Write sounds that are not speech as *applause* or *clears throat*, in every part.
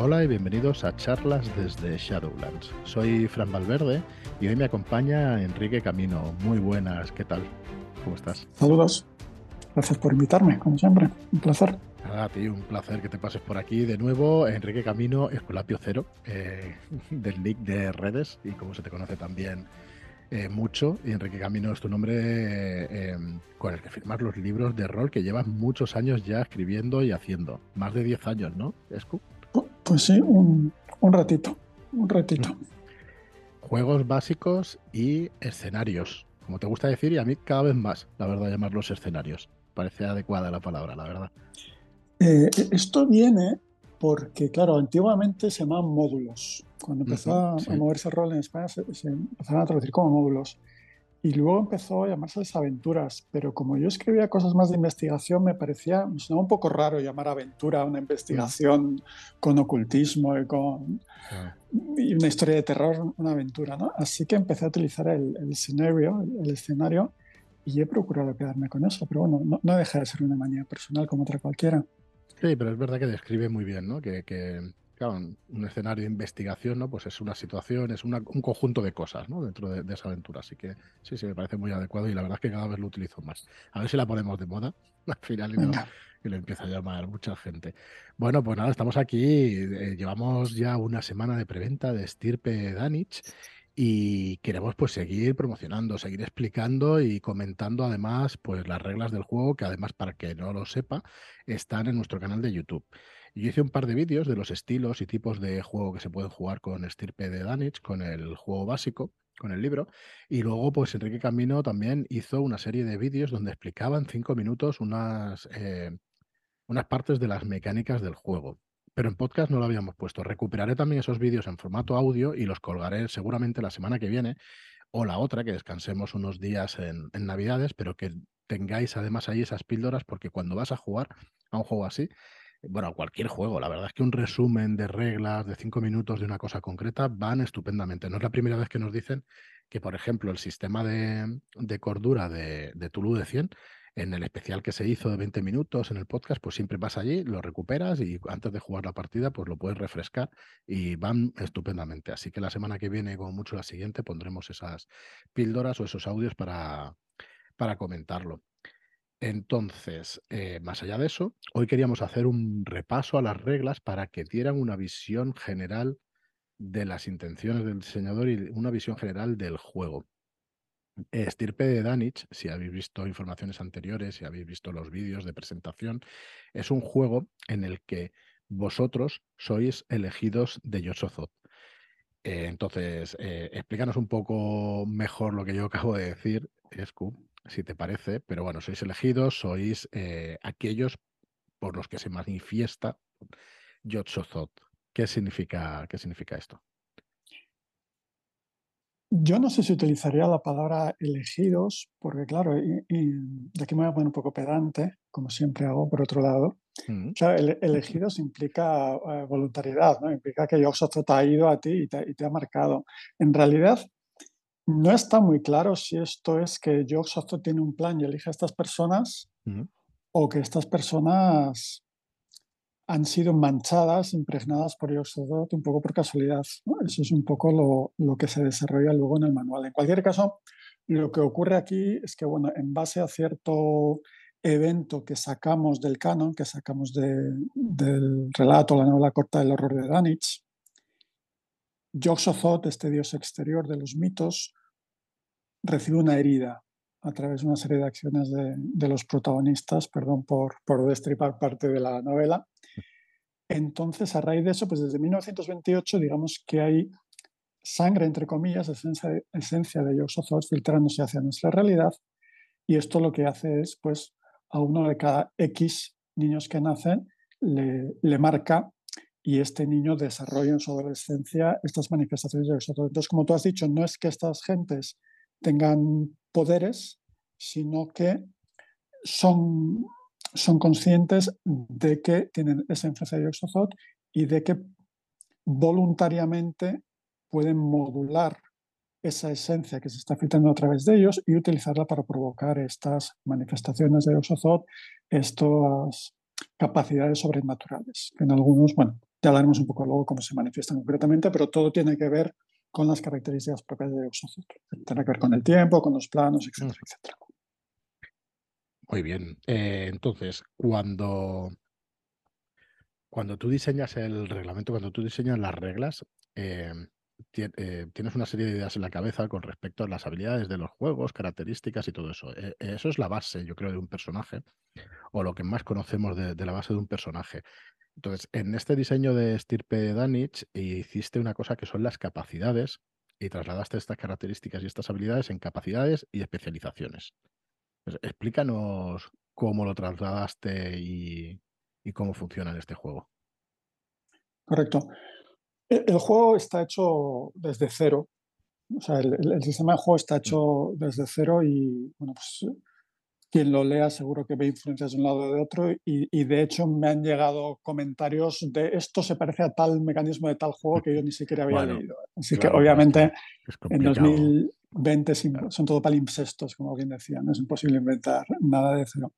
Hola y bienvenidos a charlas desde Shadowlands. Soy Fran Valverde y hoy me acompaña Enrique Camino. Muy buenas, ¿qué tal? ¿Cómo estás? Saludos. Gracias por invitarme, como siempre. Un placer. a ti, un placer que te pases por aquí de nuevo. Enrique Camino, Escolapio Cero, eh, *laughs* del nick de redes y como se te conoce también eh, mucho. Y Enrique Camino es tu nombre eh, em, con el que firmas los libros de rol que llevas muchos años ya escribiendo y haciendo. Más de 10 años, ¿no, Escu? Pues sí, un, ratito, un ratito. Juegos básicos y escenarios, como te gusta decir, y a mí cada vez más, la verdad, llamarlos escenarios. Parece adecuada la palabra, la verdad. Eh, esto viene porque, claro, antiguamente se llamaban módulos. Cuando empezó a moverse el rol en España se, empezaron a traducir como módulos. Y luego empezó a llamarse aventuras, pero como yo escribía cosas más de investigación, me parecía, me sonaba un poco raro llamar aventura a una investigación con ocultismo y con y una historia de terror, una aventura, ¿no? Así que empecé a utilizar el, escenario, el escenario, y he procurado quedarme con eso, pero bueno, no, no deja de ser una manía personal como otra cualquiera. Sí, pero es verdad que describe muy bien, ¿no? Que, claro, un escenario de investigación, ¿no? Pues es una situación, es un conjunto de cosas, ¿no? Dentro de, esa aventura. Así que sí, sí, me parece muy adecuado y la verdad es que cada vez lo utilizo más. A ver si la ponemos de moda *laughs* al final y, lo, empieza a llamar mucha gente. Bueno, pues nada, estamos aquí. Eh, llevamos ya una semana de preventa de Stirpe Danich y queremos pues seguir promocionando, seguir explicando y comentando además pues las reglas del juego que además para que no lo sepa están en nuestro canal de YouTube. Yo hice un par de vídeos de los estilos y tipos de juego que se pueden jugar con Estirpe de Danich, con el juego básico, con el libro. Y luego, pues Enrique Camino también hizo una serie de vídeos donde explicaba en cinco minutos unas, eh, unas partes de las mecánicas del juego pero en podcast no lo habíamos puesto. Recuperaré también esos vídeos en formato audio y los colgaré seguramente la semana que viene o la otra, que descansemos unos días en, Navidades, pero que tengáis además ahí esas píldoras, porque cuando vas a jugar a un juego así, bueno, cualquier juego, la verdad es que un resumen de reglas de cinco minutos de una cosa concreta van estupendamente. No es la primera vez que nos dicen que, por ejemplo, el sistema de, cordura de, de Tulu de 100 en el especial que se hizo de 20 minutos en el podcast, pues siempre vas allí, lo recuperas y antes de jugar la partida, pues lo puedes refrescar y van estupendamente. Así que la semana que viene, como mucho la siguiente, pondremos esas píldoras o esos audios para, para comentarlo. Entonces, eh, más allá de eso, hoy queríamos hacer un repaso a las reglas para que dieran una visión general de las intenciones del diseñador y una visión general del juego. Estirpe de Danich, si habéis visto informaciones anteriores, si habéis visto los vídeos de presentación, es un juego en el que vosotros sois elegidos de Yoshozot. Eh, entonces, eh, explícanos un poco mejor lo que yo acabo de decir, Escu, si te parece, pero bueno, sois elegidos, sois eh, aquellos por los que se manifiesta Yoshozot. ¿Qué significa, ¿Qué significa esto? Yo no sé si utilizaría la palabra elegidos, porque claro, y, de aquí me voy a poner un poco pedante, como siempre hago por otro lado. Mm. elegidos implica eh, voluntariedad, ¿no? Implica que Dios ha ido a ti y te, ha marcado. En realidad, no está muy claro si esto es que Dios tiene un plan y elige a estas personas o que estas personas han sido manchadas, impregnadas por Yoxodot un poco por casualidad. Eso es un poco lo, lo, que se desarrolla luego en el manual. En cualquier caso, lo que ocurre aquí es que, bueno, en base a cierto evento que sacamos del canon, que sacamos del relato, la novela corta del horror de Danich, Yoxothot, este dios exterior de los mitos, recibe una herida a través de una serie de acciones de, de los protagonistas, perdón por, por destripar parte de la novela, entonces, a raíz de eso, pues desde 1928, digamos que hay sangre, entre comillas, esencia esencia de filtrándose hacia nuestra realidad. Y esto lo que hace es, pues, a uno de cada X niños que nacen le, le marca y este niño desarrolla en su adolescencia estas manifestaciones de Yoxotot. Entonces, como tú has dicho, no es que estas gentes tengan poderes, sino que son son conscientes de que tienen esa influencia de Oxozot y de que voluntariamente pueden modular esa esencia que se está filtrando a través de ellos y utilizarla para provocar estas manifestaciones de Oxozot, estas capacidades sobrenaturales, en algunos, bueno, Ya hablaremos un poco luego cómo se manifiestan concretamente, pero todo tiene que ver con las características propias de Exocet. Tiene que ver con el tiempo, con los planos, etcétera, etcétera. Muy bien. Eh, entonces, cuando, cuando tú diseñas el reglamento, cuando tú diseñas las reglas, eh, eh, tienes una serie de ideas en la cabeza con respecto a las habilidades de los juegos, características y todo eso. eso es la base, yo creo, de un personaje, o lo que más conocemos de, la base de un personaje. Entonces, en este diseño de Stirpe Danich hiciste una cosa que son las capacidades y trasladaste estas características y estas habilidades en capacidades y especializaciones. Pues, explícanos cómo lo trasladaste y, cómo funciona en este juego. Correcto. El, juego está hecho desde cero. O sea, el, el, sistema de juego está mm. hecho desde cero y, bueno, pues quien lo lea seguro que ve influencias de un lado o de otro y, de hecho me han llegado comentarios de esto se parece a tal mecanismo de tal juego que yo ni siquiera había leído. Así que obviamente en 2020 son todo palimpsestos, como alguien decía, no es imposible inventar nada de cero.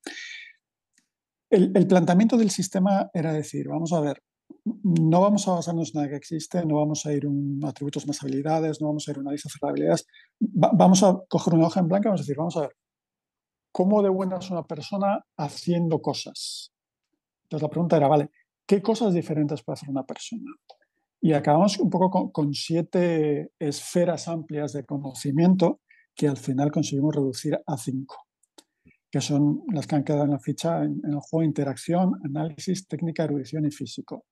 El, el planteamiento del sistema era decir, vamos a ver, no vamos a basarnos en nada que existe, no vamos a ir a atributos más habilidades, no vamos a ir a una lista de habilidades, vamos a coger una hoja en blanco y vamos a decir, vamos a ver, ¿Cómo de buena es una persona haciendo cosas? Entonces la pregunta era, vale, ¿qué cosas diferentes puede hacer una persona? Y acabamos un poco con, siete esferas amplias de conocimiento que al final conseguimos reducir a cinco, que son las que han quedado en la ficha en, el juego interacción, análisis, técnica, erudición y físico.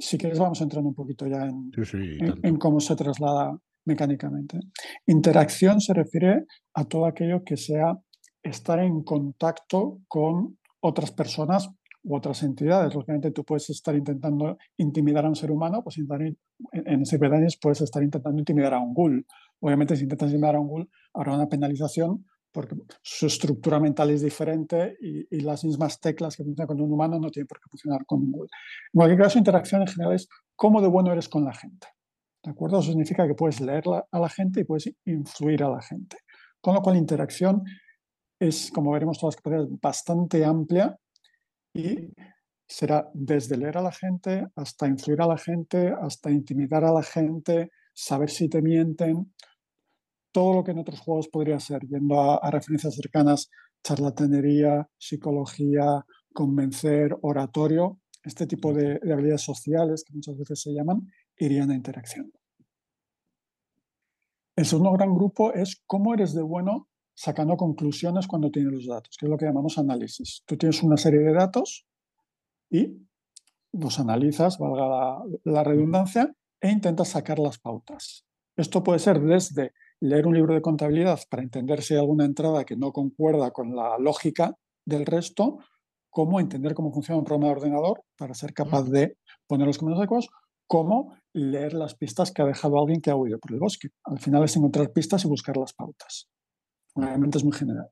Si quieres vamos entrando un poquito ya en cómo se traslada mecánicamente. Interacción se refiere a todo aquello que sea estar en contacto con otras personas u otras entidades. Lógicamente tú puedes estar intentando intimidar a un ser humano, pues en, en Cyberdanis puedes estar intentando intimidar a un ghoul. Obviamente si intentas intimidar a un ghoul habrá una penalización porque su estructura mental es diferente y, las mismas teclas que funcionan con un humano no tienen por qué funcionar con un ghoul. En cualquier caso, interacción en general es cómo de bueno eres con la gente. ¿De acuerdo? Eso significa que puedes leer a la gente y puedes influir a la gente. Con lo cual, interacción es, como veremos todas las capacidades, bastante amplia y será desde leer a la gente hasta influir a la gente, hasta intimidar a la gente, saber si te mienten, todo lo que en otros juegos podría ser, yendo a, referencias cercanas, charlatanería, psicología, convencer, oratorio, este tipo de, de, habilidades sociales que muchas veces se llaman, irían a interacción. El segundo gran grupo es cómo eres de bueno sacando conclusiones cuando tienes los datos, que es lo que llamamos análisis. Tú tienes una serie de datos y los analizas, valga la, redundancia, e intentas sacar las pautas. Esto puede ser desde leer un libro de contabilidad para entender si hay alguna entrada que no concuerda con la lógica del resto, como entender cómo funciona un programa de ordenador para ser capaz de poner los comandos adecuados, como leer las pistas que ha dejado alguien que ha huido por el bosque. Al final es encontrar pistas y buscar las pautas. Obviamente es muy general.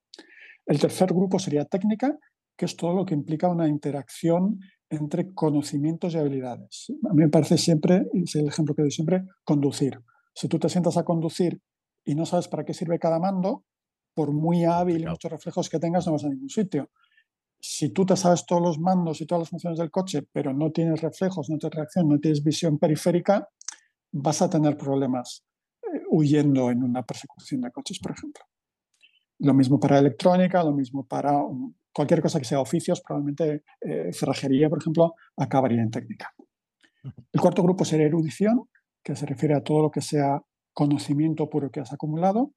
El tercer grupo sería técnica, que es todo lo que implica una interacción entre conocimientos y habilidades. A mí me parece siempre, y es el ejemplo que doy siempre, conducir. Si tú te sientas a conducir y no sabes para qué sirve cada mando, por muy hábil y muchos reflejos que tengas, no vas a ningún sitio. Si tú te sabes todos los mandos y todas las funciones del coche, pero no tienes reflejos, no tienes reacción, no tienes visión periférica, vas a tener problemas eh, huyendo en una persecución de coches, por ejemplo. Lo mismo para electrónica, lo mismo para cualquier cosa que sea oficios, probablemente eh, cerrajería, por ejemplo, acabaría en técnica. El cuarto grupo sería erudición, que se refiere a todo lo que sea conocimiento puro que has acumulado,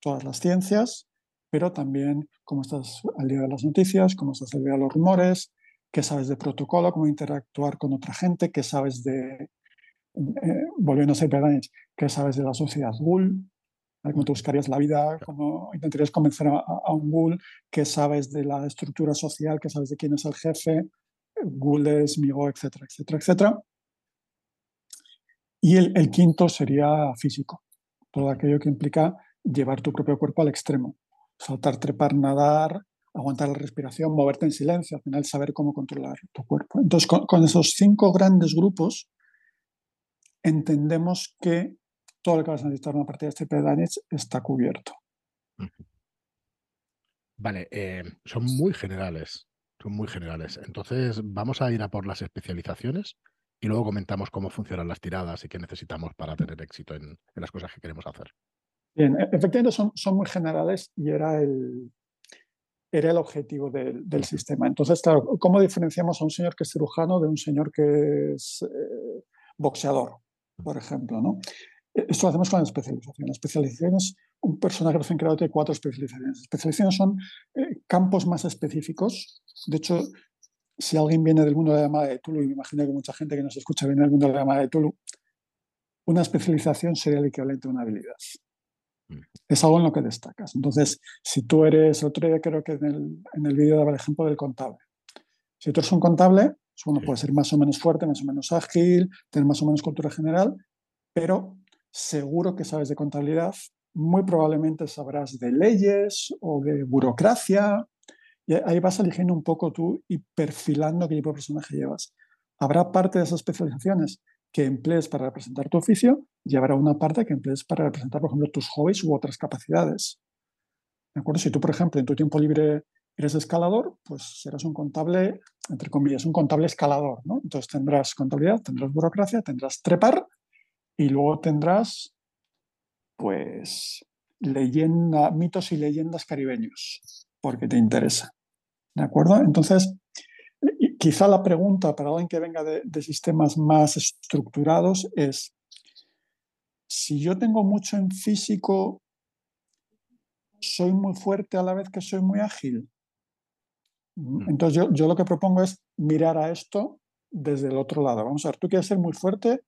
todas las ciencias, pero también cómo estás al día de las noticias, cómo estás al día de los rumores, qué sabes de protocolo, cómo interactuar con otra gente, qué sabes de, eh, volviendo a ser qué sabes de la sociedad Google, cómo te buscarías la vida, cómo intentarías convencer a, un ghoul, qué sabes de la estructura social, qué sabes de quién es el jefe, ghoul es migo, etcétera, etcétera, etcétera. Y el, quinto sería físico, todo aquello que implica llevar tu propio cuerpo al extremo, saltar, trepar, nadar, aguantar la respiración, moverte en silencio, al final saber cómo controlar tu cuerpo. Entonces, con esos cinco grandes grupos, entendemos que todo lo que vas a necesitar en una partida de este Danich está cubierto. Vale, eh, son muy generales. Son muy generales. Entonces, vamos a ir a por las especializaciones y luego comentamos cómo funcionan las tiradas y qué necesitamos para tener éxito en, las cosas que queremos hacer. Bien, e-, efectivamente son, son muy generales y era el, era el objetivo del, sistema. Entonces, claro, ¿cómo diferenciamos a un señor que es cirujano de un señor que es eh, boxeador, por ejemplo? ¿no? E-, esto lo hacemos con la especialización. La especialización es un personaje recién creado tiene cuatro especializaciones. Especializaciones son eh, campos más específicos. De hecho, si alguien viene del mundo de la llamada de Tulu, y me imagino que mucha gente que nos escucha viene del mundo de la llamada de Tulu, una especialización sería el equivalente a una habilidad. Mm. Es algo en lo que destacas. Entonces, si tú eres, otro día creo que en el, en el vídeo daba el ejemplo del contable. Si tú eres un contable, pues uno puede ser más o menos fuerte, más o menos ágil, tener más o menos cultura general, pero seguro que sabes de contabilidad, muy probablemente sabrás de leyes o de burocracia ahí vas eligiendo un poco tú y perfilando qué tipo de personaje llevas. Habrá parte de esas especializaciones que emplees para representar tu oficio y habrá una parte que emplees para representar, por ejemplo, tus hobbies u otras capacidades. ¿De acuerdo? Si tú, por ejemplo, en tu tiempo libre eres escalador, pues serás un contable, entre comillas, un contable escalador, ¿no? Entonces tendrás contabilidad, tendrás burocracia, tendrás trepar y luego tendrás, pues, leyenda, mitos y leyendas caribeños porque te interesa. ¿De acuerdo? Entonces, quizá la pregunta para alguien que venga de, sistemas más estructurados es, si yo tengo mucho en físico, ¿soy muy fuerte a la vez que soy muy ágil? Mm. Entonces yo, yo, lo que propongo es mirar a esto desde el otro lado. Vamos a ver, ¿tú quieres ser muy fuerte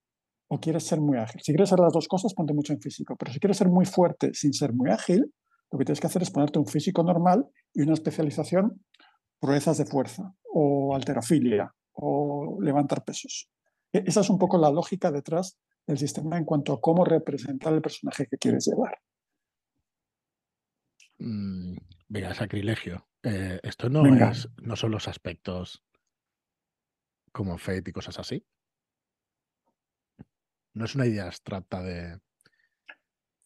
o quieres ser muy ágil? Si quieres ser las dos cosas, ponte mucho en físico. Pero si quieres ser muy fuerte sin ser muy ágil, lo que tienes que hacer es ponerte un físico normal y una especialización, proezas de fuerza o alterofilia o levantar pesos. E-, esa es un poco la lógica detrás del sistema en cuanto a cómo representar el personaje que quieres llevar. Mm, venga, sacrilegio. Eh, esto no, es, no son los aspectos como Fate y cosas así. No es una idea abstracta de,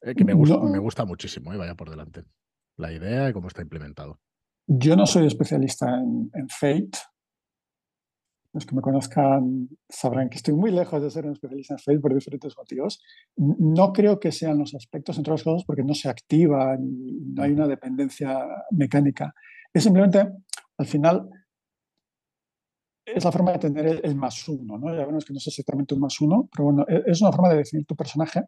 eh, que me gusta, me gusta muchísimo, y eh, vaya por delante. La idea y cómo está implementado. Yo no soy especialista en, Fate. Los que me conozcan sabrán que estoy muy lejos de ser un especialista en Fate por diferentes motivos. No creo que sean los aspectos, entre otras cosas, porque no se activa, ni, no hay una dependencia mecánica. Es simplemente, al final, es la forma de tener el, más uno, ¿no? Ya es que no es exactamente un más uno, pero bueno, e, es una forma de definir tu personaje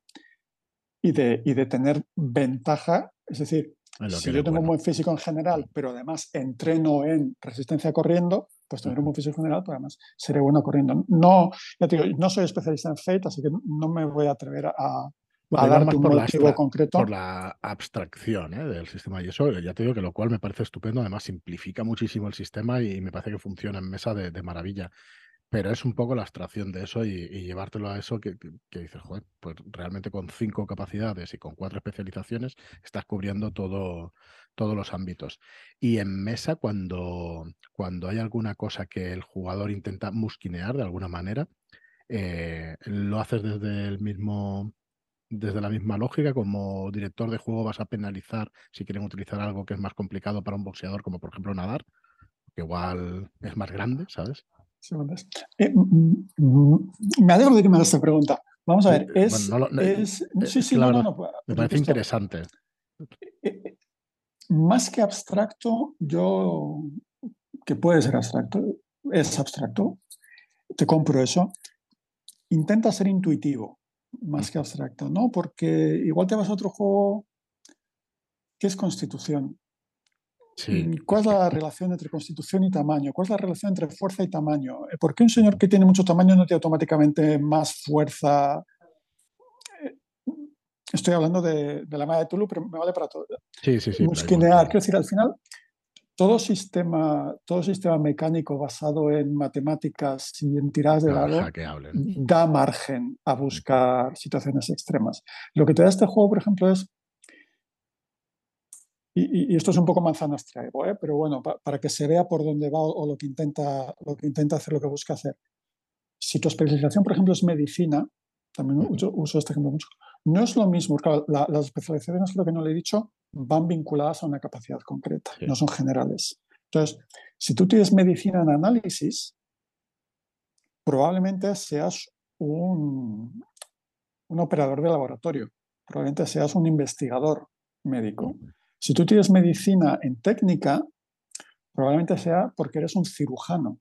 y de, y de tener ventaja. Es decir, si yo tengo un buen físico en general, pero además entreno en resistencia corriendo, pues tener un buen físico en general, pues además seré bueno corriendo. No, ya te digo, no soy especialista en Fate, así que no me voy a atrever a, a darte un motivo concreto. Por la abstracción ¿eh? del sistema. Y eso, ya te digo que lo cual me parece estupendo. Además, simplifica muchísimo el sistema y me parece que funciona en mesa de, de maravilla. Pero es un poco la abstracción de eso y, llevártelo a eso que, dices, joder, pues realmente con cinco capacidades y con cuatro especializaciones estás cubriendo todo, todos los ámbitos. Y en mesa, cuando, cuando hay alguna cosa que el jugador intenta musquinear de alguna manera, eh, lo haces desde el mismo desde la misma lógica, como director de juego vas a penalizar si quieren utilizar algo que es más complicado para un boxeador, como por ejemplo nadar, que igual es más grande, ¿sabes? Eh, mm, mm, me alegro de que me hagas esta pregunta. Vamos a ver, es... sí, sí, no, no, Me parece interesante. Eh, eh, más que abstracto, yo, que puede ser abstracto, es abstracto, te compro eso. Intenta ser intuitivo, más que abstracto, ¿no? Porque igual te vas a otro juego que es constitución. Mm, ¿Cuál es la relación entre constitución y tamaño? ¿Cuál es la relación entre fuerza y tamaño? Eh, ¿Por qué un señor que tiene mucho tamaño no tiene automáticamente más fuerza? Eh, estoy hablando de, la malla de Tulu, pero me vale para todo. Sí, sí, sí. Musquinear. Quiero decir, al final, todo sistema, todo sistema mecánico basado en matemáticas y en tiradas de dado da margen a buscar situaciones extremas. Lo que te da este juego, por ejemplo, es y, esto es un poco manzanas traigo, ¿eh? pero bueno, para que se vea por dónde va o, lo, que intenta, lo que intenta hacer, lo que busca hacer. Si tu especialización, por ejemplo, es medicina, también uso, este ejemplo mucho, no es lo mismo, claro, las especializaciones, creo que no le he dicho, van vinculadas a una capacidad concreta, no son generales. Entonces, si tú tienes medicina en análisis, probablemente seas un, un operador de laboratorio, probablemente seas un investigador médico. Si tú tienes medicina en técnica, probablemente sea porque eres un cirujano.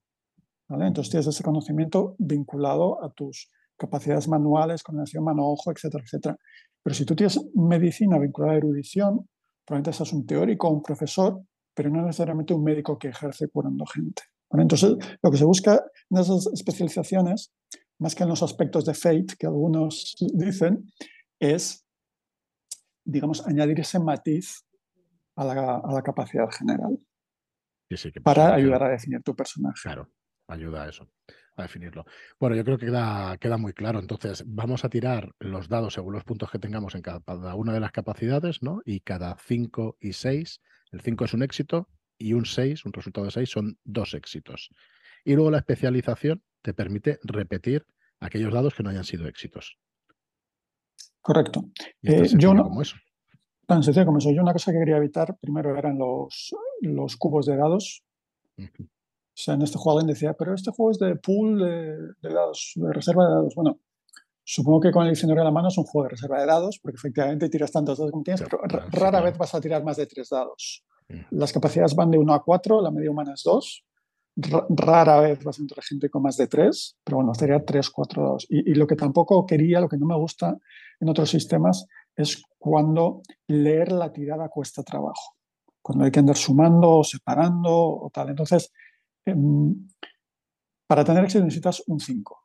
Entonces tienes ese conocimiento vinculado a tus capacidades manuales, coordinación mano-ojo, etcétera, etcétera. Pero si tú tienes medicina vinculada a erudición, probablemente seas un teórico un profesor, pero no necesariamente un médico que ejerce curando gente. Entonces, lo que se busca en esas especializaciones, más que en los aspectos de fate que algunos dicen, es, digamos, añadir ese matiz a la, capacidad general para ayudar a definir tu personaje. Claro, ayuda a eso, a definirlo. Bueno, yo creo que queda, queda muy claro. Entonces, vamos a tirar los dados según los puntos que tengamos en cada una de las capacidades, ¿no? Y cada 5 y 6, el 5 es un éxito y un 6, un resultado de 6, son dos éxitos. Y luego la especialización te permite repetir aquellos dados que no hayan sido éxitos. Correcto. Eh, yo no, como eso. Tan sencillo como eso. Yo una cosa que quería evitar primero eran los, los cubos de dados. O sea, en este juego alguien decía, pero este juego es de pool de, dados, de reserva de dados. Bueno, supongo que con el diccionario a la mano es un juego de reserva de dados, porque efectivamente tiras tantos dados como tienes, pero rara vez vas a tirar más de tres dados. Las capacidades van de 1 a 4, la media humana es 2. Rara vez vas a encontrar gente con más de 3, pero bueno, sería 3, 4, 2. Y, y lo que tampoco quería, lo que no me gusta en otros sistemas, es cuando leer la tirada cuesta trabajo. Cuando hay que andar sumando o separando o tal. Entonces, em, para tener éxito necesitas un 5.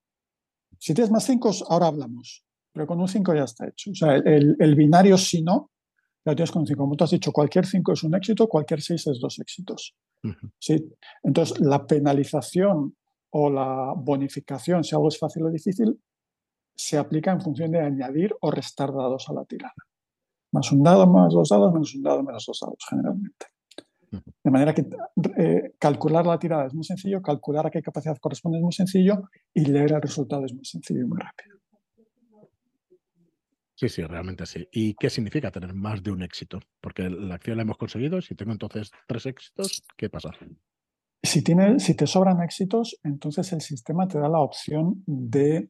Si tienes más 5, ahora hablamos, pero con un 5 ya está hecho. O sea, el, el binario si no ya tienes con 5. Como tú has dicho, cualquier 5 es un éxito, cualquier 6 es dos éxitos. ¿Sí? Entonces, la penalización o la bonificación, si algo es fácil o difícil, se aplica en función de añadir o restar dados a la tirada. Más un dado, más dos dados, menos un dado, menos dos dados, generalmente. De manera que eh, calcular la tirada es muy sencillo, calcular a qué capacidad corresponde es muy sencillo y leer el resultado es muy sencillo y muy rápido. Sí, sí, realmente sí. ¿Y qué significa tener más de un éxito? Porque la acción la hemos conseguido, si tengo entonces tres éxitos, ¿qué pasa? Si, tiene, si te sobran éxitos, entonces el sistema te da la opción de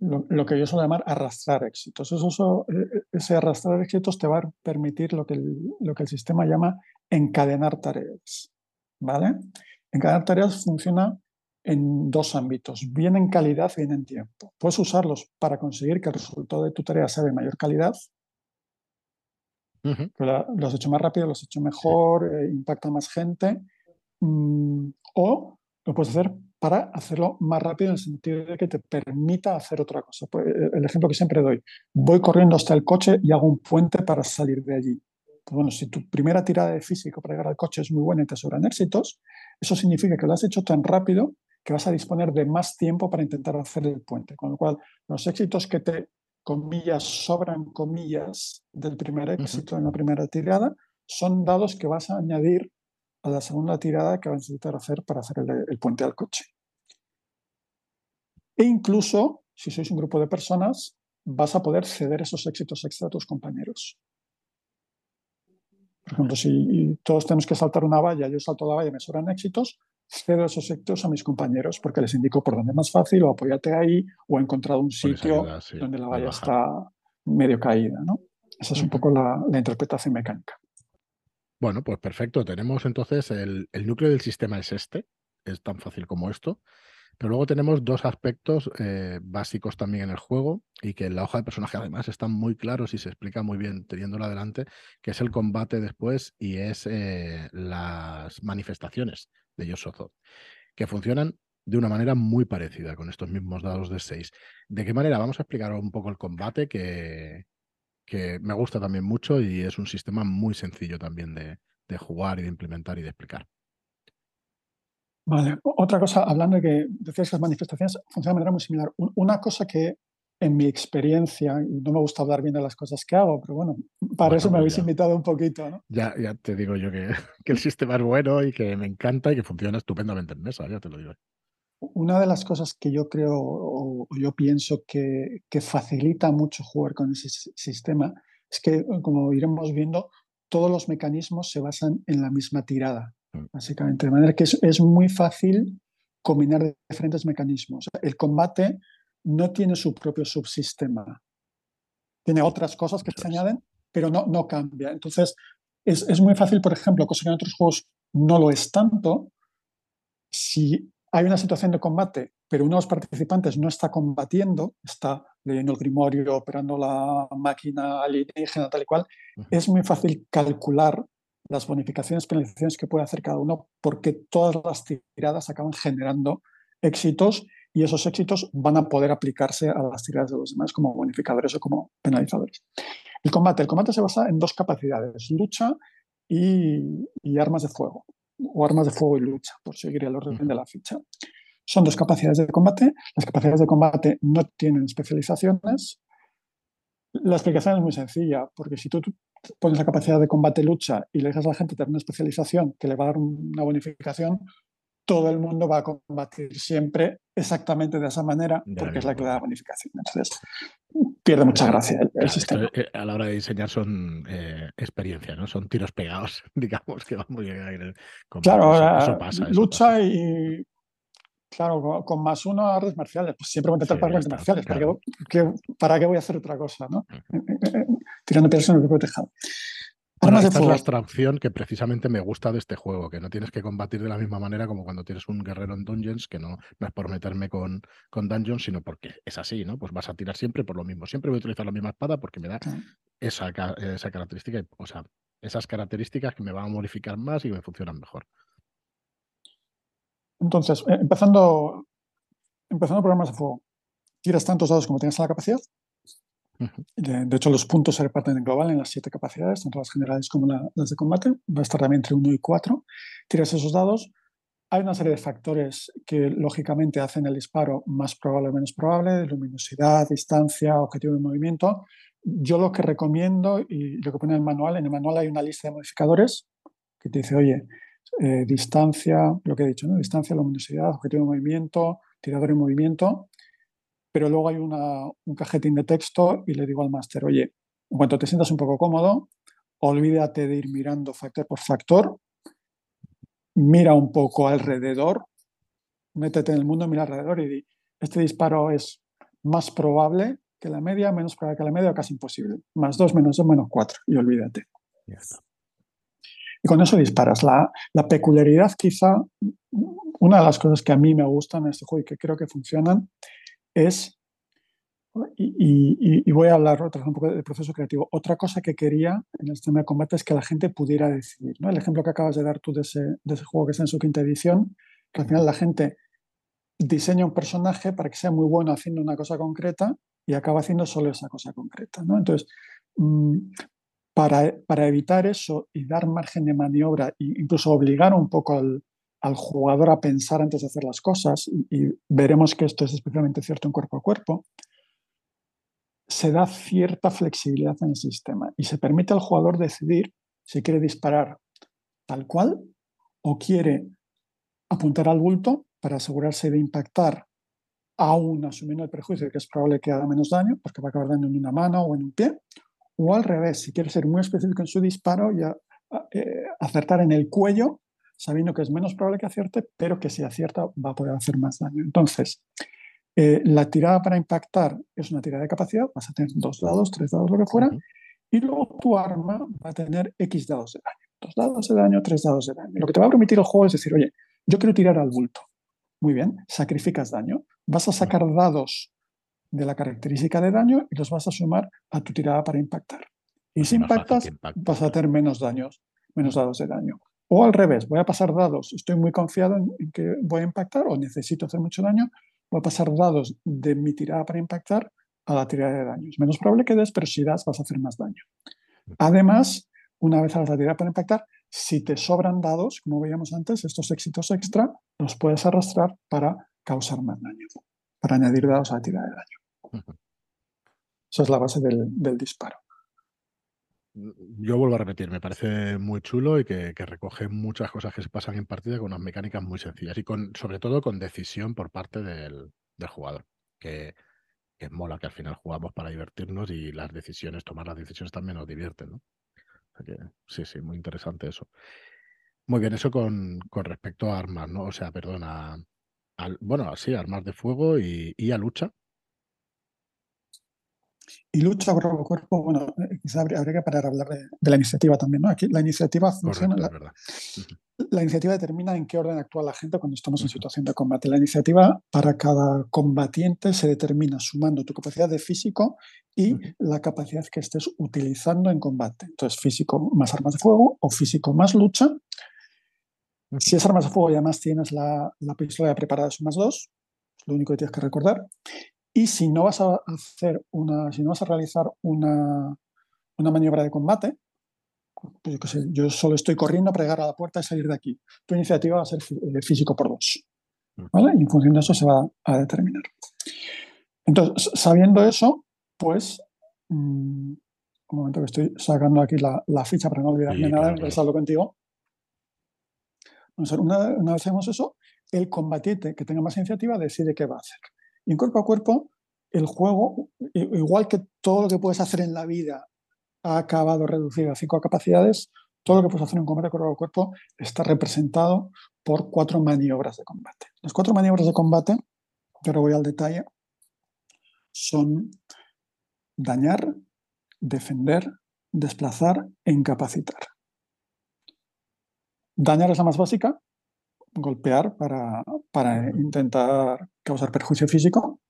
lo, que yo suelo llamar arrastrar éxitos. Eso, e, e, ese arrastrar éxitos te va a permitir lo que, el, lo que el sistema llama encadenar tareas. ¿Vale? Encadenar tareas funciona en dos ámbitos, bien en calidad y bien en tiempo. Puedes usarlos para conseguir que el resultado de tu tarea sea de mayor calidad. lo has hecho más rápido, lo has hecho mejor, eh, impacta más gente. Mm, o lo puedes hacer para hacerlo más rápido en el sentido de que te permita hacer otra cosa. Pues, eh, el ejemplo que siempre doy, voy corriendo hasta el coche y hago un puente para salir de allí. Pues bueno, si tu primera tirada de físico para llegar al coche es muy buena y te sobran éxitos, eso significa que lo has hecho tan rápido que vas a disponer de más tiempo para intentar hacer el puente. Con lo cual, los éxitos que te, comillas, sobran comillas del primer éxito en la primera tirada, son dados que vas a añadir a la segunda tirada que vas a necesitar hacer para hacer el, puente al coche. E incluso, si sois un grupo de personas, vas a poder ceder esos éxitos extra a tus compañeros. Por ejemplo, si todos tenemos que saltar una valla, yo salto la valla y me sobran éxitos, cedo esos éxitos a mis compañeros porque les indico por dónde es más fácil o apóyate ahí o he encontrado un sitio donde la valla está medio caída. ¿no? Esa es un poco la, interpretación mecánica. Bueno, pues perfecto. Tenemos entonces el, núcleo del sistema es este, es tan fácil como esto. Pero luego tenemos dos aspectos eh, básicos también en el juego y que en la hoja de personaje además están muy claros y se explica muy bien teniéndolo adelante, que es el combate después y es eh, las manifestaciones de Yosozo, que funcionan de una manera muy parecida con estos mismos dados de 6. ¿De qué manera? Vamos a explicar un poco el combate que, que me gusta también mucho y es un sistema muy sencillo también de, de jugar y de implementar y de explicar. Vale, otra cosa, hablando de que decías que las manifestaciones funcionan de manera muy similar. Una cosa que en mi experiencia, y no me gusta hablar bien de las cosas que hago, pero bueno, para eso me pues habéis invitado un poquito, ¿no? Ya, ya te digo yo que, *laughs* que, el sistema es bueno y que me encanta y que funciona estupendamente en mesa, ya te lo digo. Una de las cosas que yo creo o yo pienso que, que facilita mucho jugar con ese sistema es que, como iremos viendo, todos los mecanismos se basan en la misma tirada, mm. básicamente. De manera que es, es muy fácil combinar diferentes mecanismos. El combate no tiene su propio subsistema. Tiene otras cosas que se añaden, pero no, no cambia. Entonces, es, es muy fácil, por ejemplo, cosa que en otros juegos no lo es tanto, si hay una situación de combate, pero uno de los participantes no está combatiendo, está leyendo el grimorio, operando la máquina alienígena, tal y cual, es muy fácil calcular las bonificaciones, penalizaciones que puede hacer cada uno, porque todas las tiradas acaban generando éxitos y esos éxitos van a poder aplicarse a las tiradas de los demás como bonificadores o como penalizadores. El combate. El combate se basa en dos capacidades, lucha y, y armas de fuego, o armas de fuego y lucha, por seguir el orden de la ficha. Son dos capacidades de combate. Las capacidades de combate no tienen especializaciones. La explicación es muy sencilla, porque si tú pones la capacidad de combate lucha y le dejas a la gente tener una especialización que le va a dar una bonificación, todo el mundo va a combatir siempre exactamente de esa manera, porque es la que le da bonificación. Entonces, pierde mucha gracia el, sistema. Eh, a la hora de diseñar son eh, experiencias, ¿no? Son tiros pegados, *laughs* digamos, que van muy bien. Claro, eso, pasa, lucha y Claro, con, más uno a artes marciales. Pues siempre voy a intentar artes marciales. ¿Para, qué, ¿Para, qué, voy a hacer otra cosa? ¿no? Tirando piedras en el propio tejado. Bueno, esta es la abstracción que precisamente me gusta de este juego, que no tienes que combatir de la misma manera como cuando tienes un guerrero en Dungeons, que no, no es por meterme con, con Dungeons, sino porque es así, ¿no? Pues vas a tirar siempre por lo mismo. Siempre voy a utilizar la misma espada porque me da esa, esa característica, o sea, esas características que me van a modificar más y me funcionan mejor. Entonces, eh, empezando, empezando programas de fuego, tiras tantos dados como tienes la capacidad. De, hecho, los puntos se reparten en global en las siete capacidades, tanto las generales como las de combate. Va a estar también entre 1 y 4. Tiras esos dados. Hay una serie de factores que lógicamente hacen el disparo más probable o menos probable, luminosidad, distancia, objetivo de movimiento. Yo lo que recomiendo y lo que pone en el manual, en el manual hay una lista de modificadores que te dice, oye, eh, distancia, lo que he dicho, ¿no? distancia, luminosidad, objetivo de movimiento, tirador en movimiento, pero luego hay un cajetín de texto y le digo al máster, oye, en cuanto te sientas un poco cómodo, olvídate de ir mirando factor por factor, mira un poco alrededor, métete en el mundo, mira alrededor y di, este disparo es más probable que la media, menos probable que la media o casi imposible. Más dos, menos dos, menos cuatro y olvídate. Y con eso disparas. La, la, peculiaridad, quizá, una de las cosas que a mí me gustan en este juego y que creo que funcionan, es, y, voy a hablar otra un poco del proceso creativo, otra cosa que quería en el sistema de combate es que la gente pudiera decidir. ¿no? El ejemplo que acabas de dar tú de ese, juego que está en su quinta edición, que al final la gente diseña un personaje para que sea muy bueno haciendo una cosa concreta y acaba haciendo solo esa cosa concreta. ¿no? Entonces, mm, para, evitar eso y dar margen de maniobra e incluso obligar un poco al, jugador a pensar antes de hacer las cosas, y, veremos que esto es especialmente cierto en cuerpo a cuerpo, se da cierta flexibilidad en el sistema y se permite al jugador decidir si quiere disparar tal cual o quiere apuntar al bulto para asegurarse de impactar aún asumiendo el prejuicio de que es probable que haga menos daño, porque va a acabar dando en una mano o en un pie, o al revés, si quiere ser muy específico en su disparo y eh, acertar en el cuello, sabiendo que es menos probable que acierte, pero que si acierta va a poder hacer más daño. Entonces, eh, la tirada para impactar es una tirada de capacidad, vas a tener dos dados, tres dados, lo que fuera, y luego tu arma va a tener X dados de daño. Dos dados de daño, tres dados de daño. Lo que te va a permitir el juego es decir, oye, yo quiero tirar al bulto. Muy bien, sacrificas daño. Vas a sacar dados de la característica de daño y los vas a sumar a tu tirada para impactar. Y si impactas, vas a tener menos daños, menos dados de daño. O al revés, voy a pasar dados, estoy muy confiado en, que voy a impactar o necesito hacer mucho daño, voy a pasar dados de mi tirada para impactar a la tirada de daños. Menos probable que des, pero si das vas a hacer más daño. Además, una vez a la tirada para impactar, si te sobran dados, como veíamos antes, estos éxitos extra, los puedes arrastrar para causar más daño, para añadir dados a la tirada de daño. Esa es la base del, disparo. Yo vuelvo a repetir, me parece muy chulo y que, recoge muchas cosas que se pasan en partida con unas mecánicas muy sencillas y con, sobre todo con decisión por parte del, jugador, que, mola que al final jugamos para divertirnos y las decisiones, tomar las decisiones también nos divierten, ¿no? sí, sí, muy interesante eso. Muy bien, eso con, con respecto a armas, ¿no? O sea, perdona, bueno, así, armas de fuego y, a lucha. Y lucha cuerpo a cuerpo, bueno, quizá habría, que parar a hablar de, la iniciativa también, ¿no? Aquí la iniciativa funciona. la, iniciativa determina en qué orden actúa la gente cuando estamos en situación de combate. La iniciativa para cada combatiente se determina sumando tu capacidad de físico y la capacidad que estés utilizando en combate. Entonces, físico más armas de fuego o físico más lucha si es armas de fuego y además tienes la, pistola preparada, es más dos, es lo único que tienes que recordar. Y si no vas a hacer una, si no vas a realizar una, maniobra de combate, pues yo, yo solo estoy corriendo para llegar a la puerta y salir de aquí. Tu iniciativa va a ser eh, físico por dos. ¿vale? Y en función de eso se va a determinar. Entonces, sabiendo eso, pues, mm, un momento que estoy sacando aquí la, ficha para no olvidarme nada, claro, hablo contigo una, una vez hacemos eso, el combatiente que tenga más iniciativa decide qué va a hacer. Y en cuerpo a cuerpo, el juego, igual que todo lo que puedes hacer en la vida ha acabado reducido a cinco capacidades, todo lo que puedes hacer en combate cuerpo a cuerpo está representado por cuatro maniobras de combate. Las cuatro maniobras de combate, ahora voy al detalle, son dañar, defender, desplazar e incapacitar. Dañar es la más básica, golpear para, para intentar causar perjuicio físico.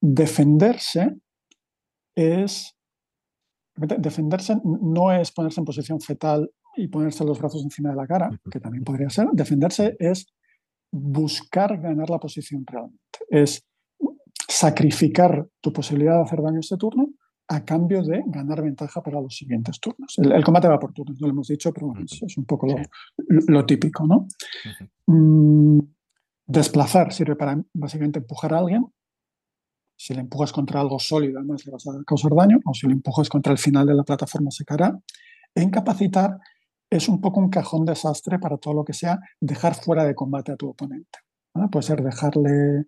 Defenderse es. Defenderse no es ponerse en posición fetal y ponerse los brazos encima de la cara, que también podría ser. Defenderse es buscar ganar la posición realmente. Es sacrificar tu posibilidad de hacer daño este turno a cambio de ganar ventaja para los siguientes turnos. El, combate va por turnos, no lo hemos dicho, pero es, un poco lo, típico. ¿no? Mm, desplazar sirve para básicamente empujar a alguien. Si le empujas contra algo sólido, además le vas a causar daño, o si le empujas contra el final de la plataforma, se caerá. E incapacitar es un poco un cajón desastre para todo lo que sea dejar fuera de combate a tu oponente. Puede ser dejarle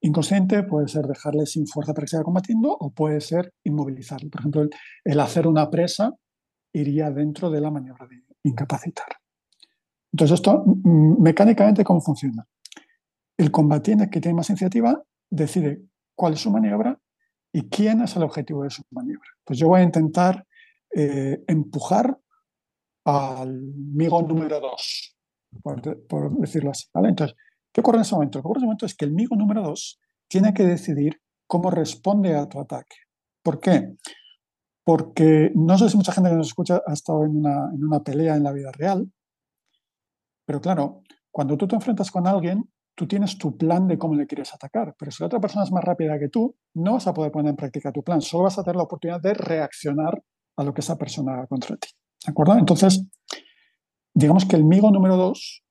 inconsciente, puede ser dejarle sin fuerza para que siga combatiendo o puede ser inmovilizarlo. Por ejemplo, el, hacer una presa iría dentro de la maniobra de incapacitar. Entonces, esto mm, mecánicamente, ¿cómo funciona? El combatiente que tiene más iniciativa decide cuál es su maniobra y quién es el objetivo de su maniobra. Pues yo voy a intentar eh, empujar al migo número 2, por, decirlo así. Entonces, ¿Qué ocurre en ese momento? Lo que ocurre en ese momento es que el migo número 2 tiene que decidir cómo responde a tu ataque. ¿Por qué? Porque no sé si mucha gente que nos escucha ha estado en una, en una pelea en la vida real, pero claro, cuando tú te enfrentas con alguien, tú tienes tu plan de cómo le quieres atacar, pero si la otra persona es más rápida que tú, no vas a poder poner en práctica tu plan, solo vas a tener la oportunidad de reaccionar a lo que esa persona haga contra ti. ¿De acuerdo? Entonces, digamos que el migo número 2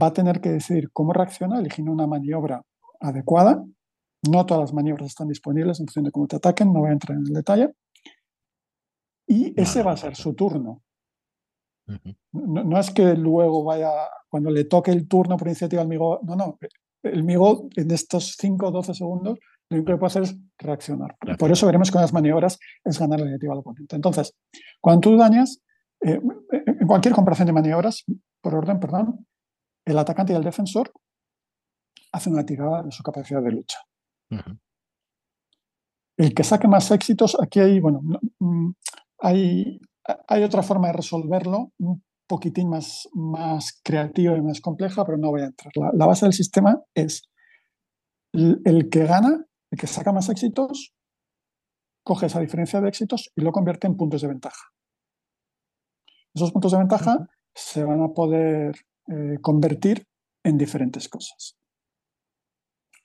va a tener que decidir cómo reacciona eligiendo una maniobra adecuada. No todas las maniobras están disponibles en función de cómo te ataquen, no voy a entrar en el detalle. Y ese va a ser su turno. no, es que luego vaya, cuando le toque el turno por iniciativa al migo, no, no. El migo en estos 5 o 12 segundos lo único que puede hacer es reaccionar. Por eso veremos que las maniobras es ganar la iniciativa al oponente. Entonces, cuando tú dañas, eh, en cualquier comparación de maniobras, por orden, perdón, el atacante y el defensor hacen una tirada de su capacidad de lucha. El que saque más éxitos, aquí hay, bueno, mm, hay, hay otra forma de resolverlo, un poquitín más, más creativa y más compleja, pero no voy a entrar. La, base del sistema es el, que gana, el que saca más éxitos, coge esa diferencia de éxitos y lo convierte en puntos de ventaja. Esos puntos de ventaja se van a poder eh, convertir en diferentes cosas.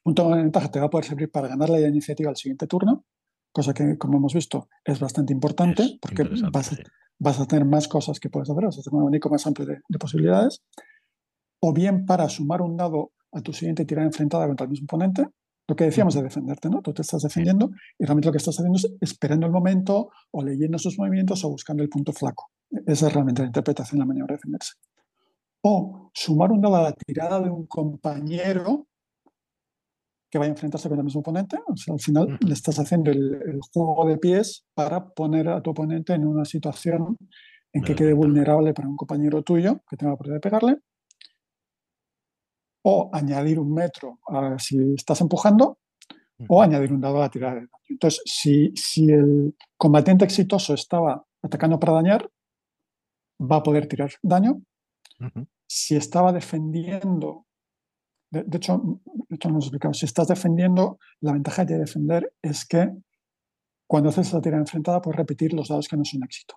Un punto de ventaja te va a poder servir para ganar la iniciativa al siguiente turno, cosa que, como hemos visto, es bastante importante porque vas a, tener más cosas que puedes hacer, vas a tener un abanico más amplio de, posibilidades. O bien para sumar un dado a tu siguiente tirada enfrentada contra el mismo oponente, lo que decíamos de defenderte, ¿no? Tú te estás defendiendo y realmente lo que estás haciendo es esperando el momento o leyendo sus movimientos o buscando el punto flaco. Esa es realmente la interpretación, la maniobra de defenderse o sumar un dado a la tirada de un compañero que vaya a enfrentarse con el mismo oponente. O sea, al final le estás haciendo el, juego de pies para poner a tu oponente en una situación en que quede vulnerable para un compañero tuyo que tenga la oportunidad de pegarle. o añadir un metro si estás empujando o añadir un dado a la tirada de daño. Entonces, si, si el combatiente exitoso estaba atacando para dañar, va a poder tirar daño. Si estaba defendiendo, de, hecho, esto no hemos explicado, si estás defendiendo, la ventaja de defender es que cuando haces esa tirada enfrentada puedes repetir los dados que no son éxito.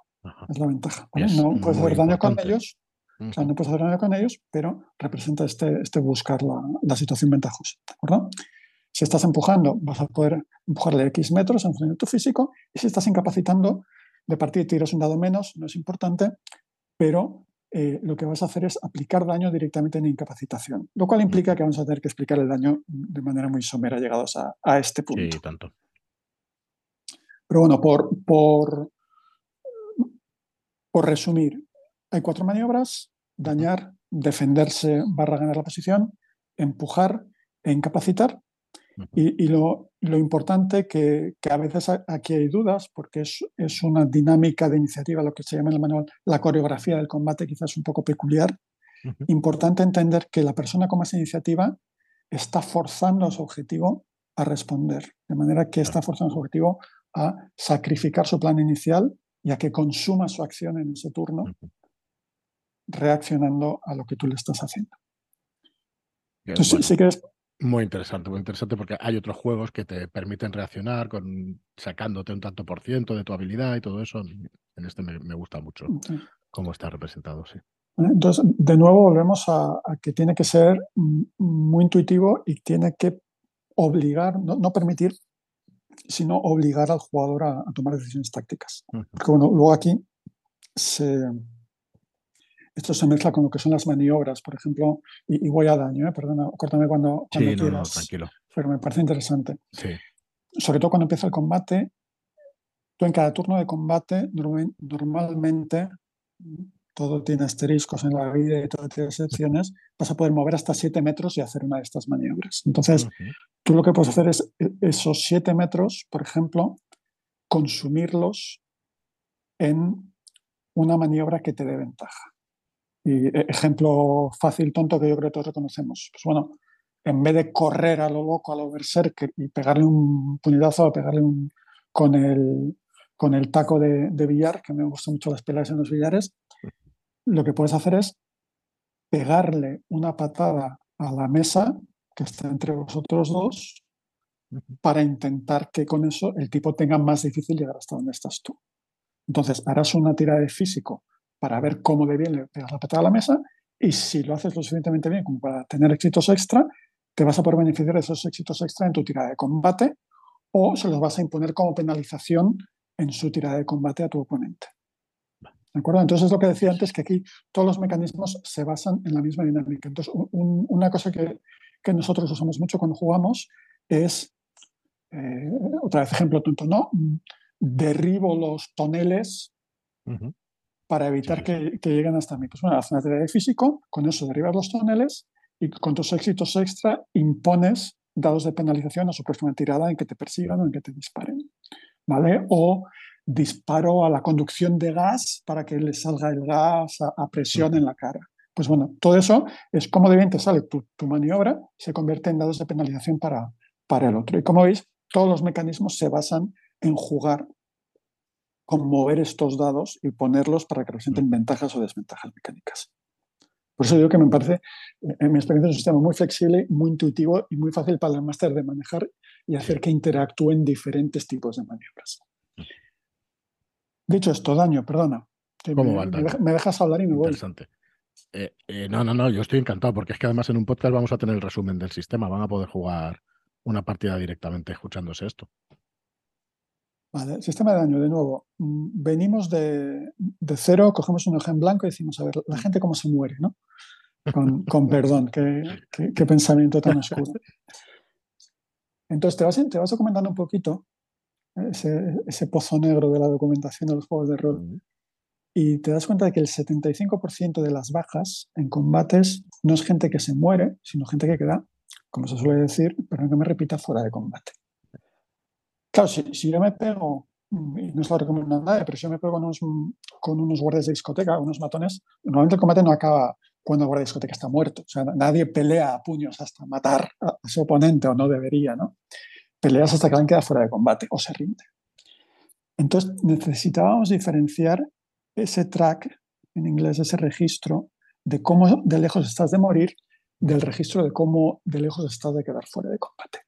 Es la ventaja. no puedes hacer daño con ellos, o sea, no puedes hacer daño con ellos, pero representa este, este buscar la, la situación ventajosa. ¿De acuerdo? Si estás empujando, vas a poder empujarle X metros en función de tu físico. Y si estás incapacitando, de partida tiras un dado menos, no es importante, pero eh, lo que vas a hacer es aplicar daño directamente en incapacitación, lo cual implica que vamos a tener que explicar el daño de manera muy somera llegados a, a este punto. Sí, tanto. Pero bueno, por, por, por resumir, hay cuatro maniobras, dañar, defenderse barra ganar la posición, empujar e incapacitar. Y, lo, importante que, que, a veces aquí hay dudas, porque es, es, una dinámica de iniciativa, lo que se llama en el manual la coreografía del combate, quizás un poco peculiar. Importante entender que la persona con más iniciativa está forzando a su objetivo a responder, de manera que está forzando a su objetivo a sacrificar su plan inicial y a que consuma su acción en ese turno, reaccionando a lo que tú le estás haciendo. Entonces, si quieres muy interesante, muy interesante porque hay otros juegos que te permiten reaccionar con sacándote un tanto por ciento de tu habilidad y todo eso. En este me, gusta mucho cómo está representado, sí. Entonces, de nuevo volvemos a, que tiene que ser muy intuitivo y tiene que obligar, no, permitir, sino obligar al jugador a, tomar decisiones tácticas. Porque bueno, luego aquí se, esto se mezcla con lo que son las maniobras, por ejemplo, y, voy a daño, ¿eh? perdona, córtame cuando, cuando sí, no, tranquilo. Pero me parece interesante. Sí. Sobre todo cuando empieza el combate, tú en cada turno de combate, normalmente, todo tiene asteriscos en la vida y todo tiene excepciones, vas a poder mover hasta 7 metros y hacer una de estas maniobras. Entonces, tú lo que puedes hacer es e, esos 7 metros, por ejemplo, consumirlos en una maniobra que te dé ventaja. Y e, ejemplo fácil, tonto, que yo creo que todos reconocemos. Pues bueno, en vez de correr a lo loco, a lo berserker y pegarle un puñetazo, o pegarle un, con, el, con el taco de, de, billar, que me gustan mucho las peleas en los billares, lo que puedes hacer es pegarle una patada a la mesa que está entre vosotros dos para intentar que con eso el tipo tenga más difícil llegar hasta donde estás tú. Entonces, harás una tirada de físico para ver cómo de bien le pegas la patada a la mesa y si lo haces lo suficientemente bien como para tener éxitos extra, te vas a poder beneficiar de esos éxitos extra en tu tirada de combate o se los vas a imponer como penalización en su tirada de combate a tu oponente. ¿De acuerdo? Entonces es lo que decía antes, que aquí todos los mecanismos se basan en la misma dinámica. Entonces, una cosa que, que, nosotros usamos mucho cuando jugamos es, eh, otra vez ejemplo tonto, ¿no? Derribo los toneles para evitar que, lleguen hasta mí. Pues bueno, haces una teoría de físico, con eso derribas los toneles y con tus éxitos extra impones dados de penalización a su próxima tirada en que te persigan o en que te disparen. ¿Vale? O disparo a la conducción de gas para que le salga el gas a, presión en la cara. Pues bueno, todo eso es como de bien te sale tu, maniobra, se convierte en dados de penalización para, para el otro. Y como veis, todos los mecanismos se basan en jugar con mover estos dados y ponerlos para que representen ventajas o desventajas mecánicas. Por eso digo que me parece, en mi experiencia, un sistema muy flexible, muy intuitivo y muy fácil para el máster de manejar y hacer que interactúen diferentes tipos de maniobras. Dicho esto, daño, perdona. ¿Cómo me, me, dejas hablar y me voy. Interesante. Eh, eh, no, no, no, yo estoy encantado porque es que además en un podcast vamos a tener el resumen del sistema, van a poder jugar una partida directamente escuchándose esto. Vale, sistema de daño, de nuevo. Mm, venimos de, cero, cogemos un hoja en blanco y decimos, a ver, la gente cómo se muere, ¿no? Con, *laughs* perdón, qué, pensamiento tan oscuro. Entonces te vas, te vas documentando un poquito ese, pozo negro de la documentación de los juegos de rol y te das cuenta de que el 75% de las bajas en combates no es gente que se muere, sino gente que queda, como se suele decir, pero que me repita, fuera de combate. Claro, si, yo me pego, y no es lo recomiendo nadie, pero si yo me pego con unos, con unos guardias de discoteca, unos matones, normalmente el combate no acaba cuando el guardia discoteca está muerto. O sea, nadie pelea a puños hasta matar a, su oponente, o no debería, ¿no? Peleas hasta que alguien queda fuera de combate o se rinde. Entonces necesitábamos diferenciar ese track, en inglés ese registro, de cómo de lejos estás de morir, del registro de cómo de lejos estás de quedar fuera de combate.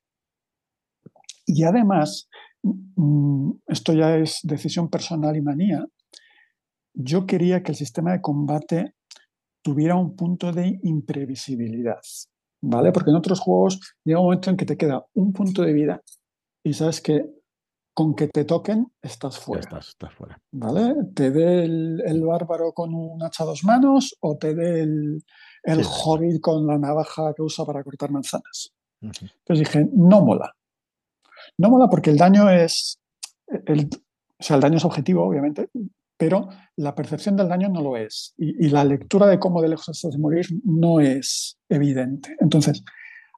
Y además, mm, esto ya es decisión personal y manía, yo quería que el sistema de combate tuviera un punto de imprevisibilidad, ¿vale? Porque en otros juegos llega un momento en que te queda un punto de vida y sabes que con que te toquen estás fuera. Estás, fuera. ¿Vale? Te dé el, bárbaro con un hacha a dos manos o te dé el, el hobbit con la navaja que usa para cortar manzanas. Entonces dije, no mola. No mola porque el daño es. El, o sea, el daño es objetivo, obviamente, pero la percepción del daño no lo es. Y, la lectura de cómo de lejos estás de morir no es evidente. Entonces,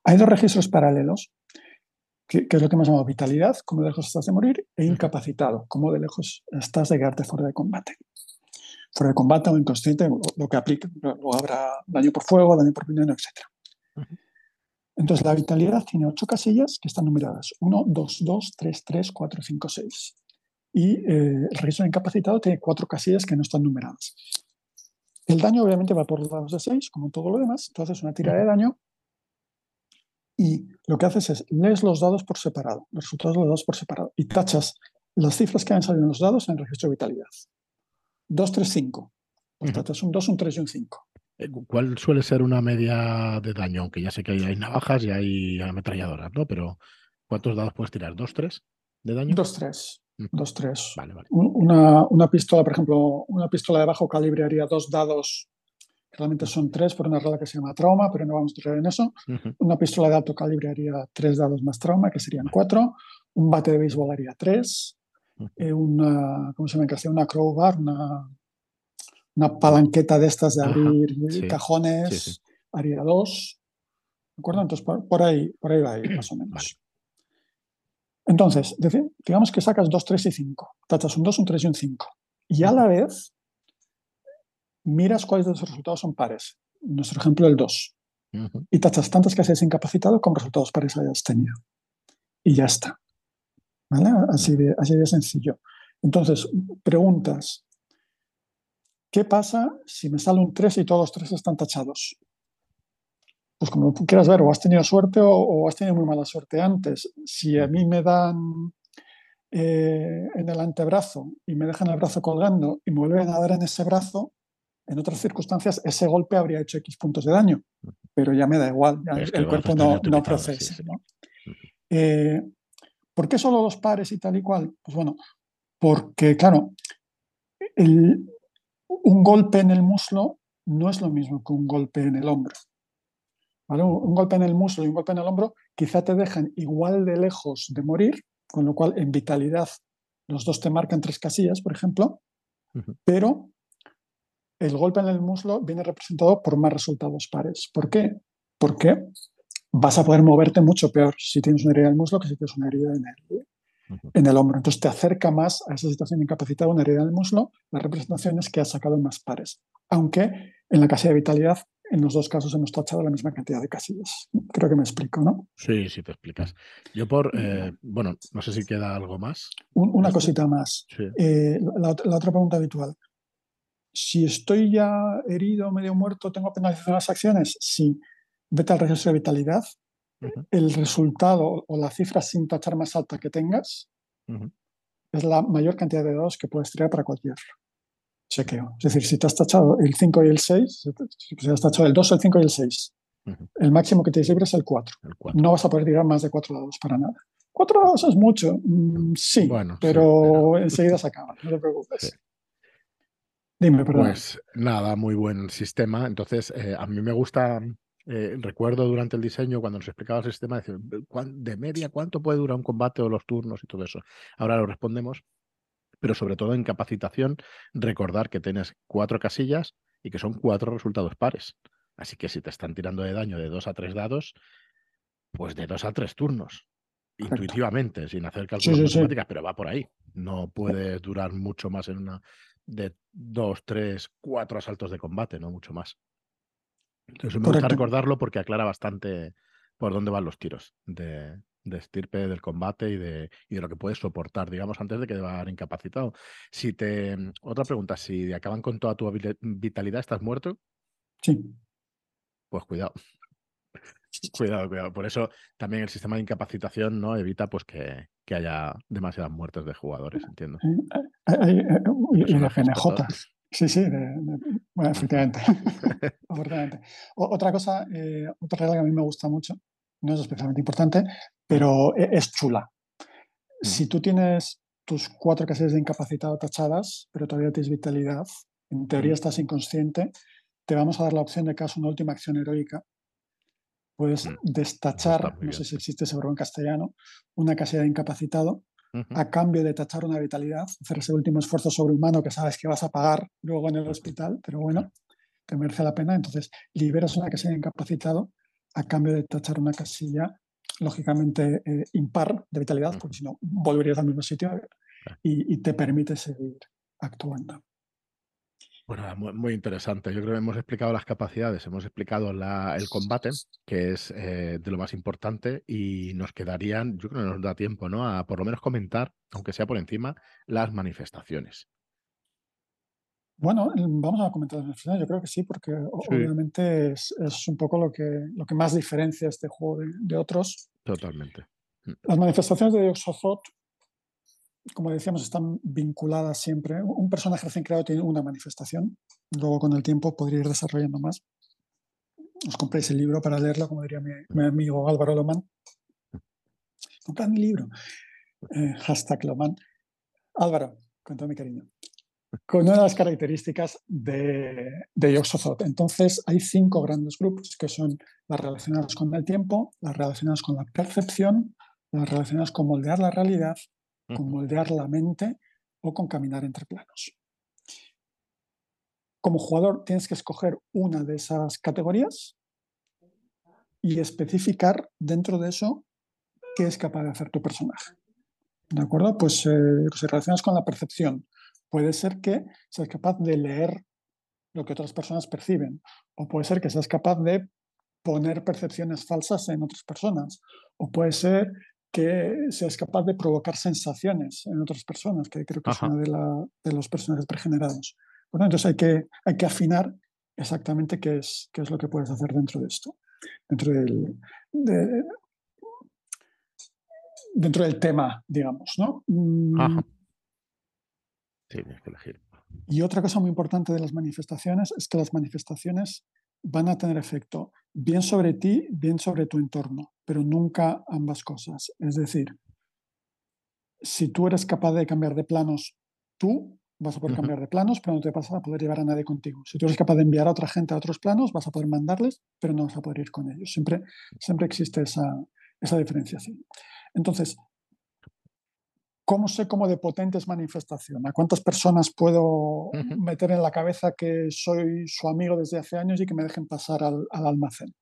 hay dos registros paralelos, que, es lo que hemos llamado vitalidad, cómo de lejos estás de morir, e incapacitado, cómo de lejos estás de quedarte fuera de combate. Fuera de combate o inconsciente, lo que aplique. Luego habrá daño por fuego, daño por veneno, etc. Entonces, la vitalidad tiene ocho casillas que están numeradas. 1, 2, 2, 3, 3, 4, 5, 6 y eh, el registro de incapacitado tiene cuatro casillas que no están numeradas. El daño obviamente va por los dados de 6, como todo lo demás. Entonces, una tira de daño y lo que haces es lees los dados por separado, los resultados de los dados por separado y tachas las cifras que han salido en los dados en el registro de vitalidad. 2, 3, 5. Pues tachas un 2, un 3 y un 5. Eh, ¿Cuál suele ser una media de daño? Aunque ya sé que hay, navajas y hay ametralladoras, ¿no? Pero ¿cuántos dados puedes tirar? ¿2, 3 de daño? 2, 3. Dos, tres. Una, una, pistola, por ejemplo, una pistola de bajo calibre haría dos dados, realmente son tres por una regla que se llama trauma, pero no vamos a entrar en eso. Una pistola de alto calibre haría tres dados más trauma, que serían cuatro. Un bate de béisbol haría tres. Eh, una, ¿cómo se llama? Que una crowbar, una, una palanqueta de estas de abrir cajones, haría dos. ¿De acuerdo? Entonces, por, ahí, por ahí va más o menos. Entonces, digamos que sacas 2, 3 y 5. Tachas un 2, un 3 y un 5. Y a la vez miras cuáles de los resultados son pares. Nuestro ejemplo, el 2. Y tachas tantas que hayas incapacitado como resultados pares hayas tenido. Y ya está. ¿Vale? Así de, así de sencillo. Entonces, preguntas. ¿Qué pasa si me sale un 3 y todos los 3 están tachados? pues como quieras ver, o has tenido suerte o, has tenido muy mala suerte antes. Si a mí me dan eh, en el antebrazo y me dejan el brazo colgando y me vuelven a dar en ese brazo, en otras circunstancias ese golpe habría hecho X puntos de daño, pero ya me da igual, el, cuerpo no, no procesa. Eh, ¿Por qué solo dos pares y tal y cual? Pues bueno, porque claro, un golpe en el muslo no es lo mismo que un golpe en el hombro. Un golpe en el muslo y un golpe en el hombro quizá te dejan igual de lejos de morir, con lo cual en vitalidad los dos te marcan tres casillas, por ejemplo, pero el golpe en el muslo viene representado por más resultados pares. ¿Por qué? Porque vas a poder moverte mucho peor si tienes una herida en el muslo que si tienes una herida en el, en el hombro. Entonces te acerca más a esa situación de incapacidad, una herida en el muslo, la representación es que has sacado más pares. Aunque en la casilla de vitalidad en los dos casos hemos tachado la misma cantidad de casillas. Creo que me explico, ¿no? Sí, sí, te explicas. Yo por, eh, bueno, no sé si queda algo más. una cosita más. Eh, la, otra pregunta habitual. Si estoy ya herido, medio muerto, ¿tengo penalización las acciones? Sí. Vete al registro de vitalidad. El resultado o la cifra sin tachar más alta que tengas es la mayor cantidad de dados que puedes tirar para cualquier chequeo. Es decir, si te has tachado el 5 y el 6, si has tachado el 2, el 5 y el 6, el máximo que tienes libre es el 4. No vas a poder tirar más de 4 dados para nada. 4 dados es mucho, mm, sí, pero, enseguida se acaba, no te preocupes. Dime, perdón. Pues nada, muy buen sistema. Entonces, eh, a mí me gusta, eh, recuerdo durante el diseño, cuando nos explicaba el sistema, decir, de media, ¿cuánto puede durar un combate o los turnos y todo eso? Ahora lo respondemos pero sobre todo en capacitación, recordar que tienes cuatro casillas y que son cuatro resultados pares. Así que si te están tirando de daño de dos a tres dados, pues de dos a tres turnos, intuitivamente, sin hacer cálculos matemáticas, pero va por ahí. No puede durar mucho más en una de dos, tres, cuatro asaltos de combate, no mucho más. Entonces me gusta recordarlo porque aclara bastante por dónde van los tiros de, estirpe del combate y de, y de, lo que puedes soportar, digamos, antes de quedar incapacitado. Si te. Otra pregunta, si acaban con toda tu vitalidad, ¿estás muerto? Sí. Pues cuidado. *laughs* cuidado, cuidado. Por eso también el sistema de incapacitación no evita pues que, haya demasiadas muertes de jugadores, entiendo. Hay, Sí, sí, bueno, efectivamente. *laughs* otra cosa, eh, otra regla que a mí me gusta mucho, no es especialmente importante, pero e, es chula. Mm. Si tú tienes tus cuatro casillas de incapacitado tachadas, pero todavía tienes vitalidad, en teoría mm. estás inconsciente, te vamos a dar la opción de que hagas una última acción heroica. Puedes mm. destachar, no sé si existe ese verbo en castellano, una casilla de incapacitado a cambio de tachar una vitalidad, hacer ese último esfuerzo sobrehumano que sabes que vas a pagar luego en el hospital, pero bueno, te merece la pena. Entonces, liberas una casilla incapacitado a cambio de tachar una casilla, lógicamente eh, impar de vitalidad, porque si no, volverías al mismo sitio y te permite seguir actuando. Bueno, muy, interesante. Yo creo que hemos explicado las capacidades, hemos explicado el combate, que es eh, de lo más importante, y nos quedarían, yo creo que nos da tiempo, ¿no? A por lo menos comentar, aunque sea por encima, las manifestaciones. Bueno, vamos a comentar las manifestaciones, yo creo que sí, porque obviamente es, un poco lo que, lo que más diferencia este juego de, otros. Totalmente. Mm. Las manifestaciones de Yoxothot como decíamos, están vinculadas siempre. Un personaje recién creado tiene una manifestación, luego con el tiempo podría ir desarrollando más. Os compréis el libro para leerlo, como diría mi, amigo Álvaro Lomán. Comprad mi libro. Eh, hashtag Lomán. Álvaro, con todo mi cariño. Con una de las características de, de Entonces, hay cinco grandes grupos que son las relacionadas con el tiempo, las relacionadas con la percepción, las relacionadas con moldear la realidad con moldear la mente o con caminar entre planos. Como jugador tienes que escoger una de esas categorías y especificar dentro de eso qué es capaz de hacer tu personaje. ¿De acuerdo? Pues eh, si relacionas con la percepción, puede ser que seas capaz de leer lo que otras personas perciben, o puede ser que seas capaz de poner percepciones falsas en otras personas, o puede ser que seas capaz de provocar sensaciones en otras personas, que creo que es uno de, los personajes pregenerados. Bueno, entonces hay que, hay que afinar exactamente qué es, qué es lo que puedes hacer dentro de esto, dentro del, dentro del tema, digamos, ¿no? Mm. Sí, tienes que elegir. Y otra cosa muy importante de las manifestaciones es que las manifestaciones van a tener efecto bien sobre ti, bien sobre tu entorno, pero nunca ambas cosas. Es decir, si tú eres capaz de cambiar de planos, tú vas a poder cambiar de planos, pero no te vas a poder llevar a nadie contigo. Si tú eres capaz de enviar a otra gente a otros planos, vas a poder mandarles, pero no vas a poder ir con ellos. Siempre, siempre existe esa, esa diferenciación. Entonces, ¿Cómo sé cómo de potente es manifestación? ¿A cuántas personas puedo meter en la cabeza que soy su amigo desde hace años y que me dejen pasar al, almacén?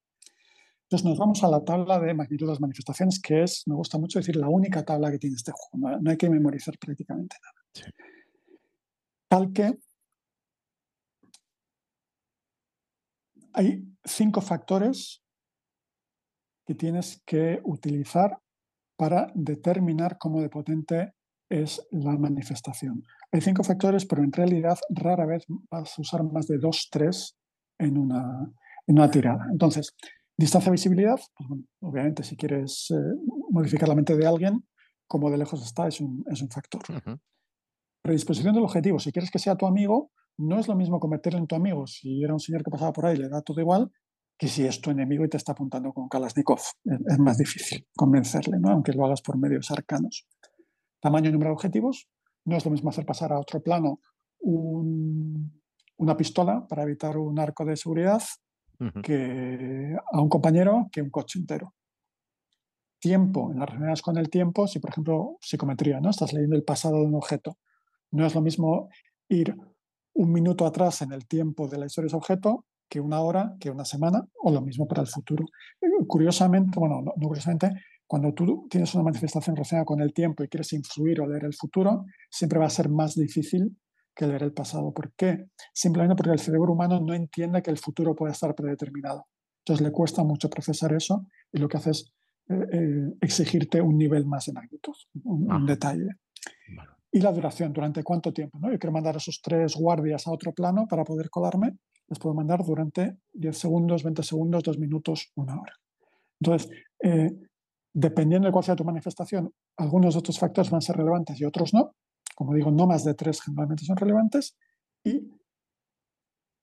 Entonces nos vamos a la tabla de magnitud de las manifestaciones, que es, me gusta mucho decir, la única tabla que tiene este juego. No, hay que memorizar prácticamente nada. Tal que hay cinco factores que tienes que utilizar para determinar cómo de potente es la manifestación. Hay cinco factores, pero en realidad rara vez vas a usar más de dos, tres en una, en una tirada. Entonces, distancia visibilidad, pues obviamente si quieres eh, modificar la mente de alguien, como de lejos está, es un, es un factor. Predisposición del objetivo, si quieres que sea tu amigo, no es lo mismo convertirlo en tu amigo si era un señor que pasaba por ahí le da todo igual, que si es tu enemigo y te está apuntando con Kalashnikov. Es, más difícil convencerle, ¿no? aunque lo hagas por medios arcanos. Tamaño y número de objetivos. No es lo mismo hacer pasar a otro plano una pistola para evitar un arco de seguridad que a un compañero que un coche entero. Tiempo, en las reuniones con el tiempo, si por ejemplo psicometría, ¿no? estás leyendo el pasado de un objeto, no es lo mismo ir un minuto atrás en el tiempo de la historia de ese objeto que una hora, que una semana, o lo mismo para el futuro. Curiosamente, bueno, no, curiosamente, cuando tú tienes una manifestación relacionada con el tiempo y quieres influir o leer el futuro, siempre va a ser más difícil que leer el pasado. ¿Por qué? Simplemente porque el cerebro humano no entiende que el futuro puede estar predeterminado. Entonces le cuesta mucho procesar eso y lo que hace es eh, eh, exigirte un nivel más de magnitud, un, detalle. Y la duración, ¿durante cuánto tiempo? ¿no? Yo quiero mandar a esos tres guardias a otro plano para poder colarme, les puedo mandar durante 10 segundos, 20 segundos, 2 minutos, una hora. Entonces, eh, dependiendo de cuál sea tu manifestación, algunos de estos factores van a ser relevantes y otros no. Como digo, no más de tres generalmente son relevantes. Y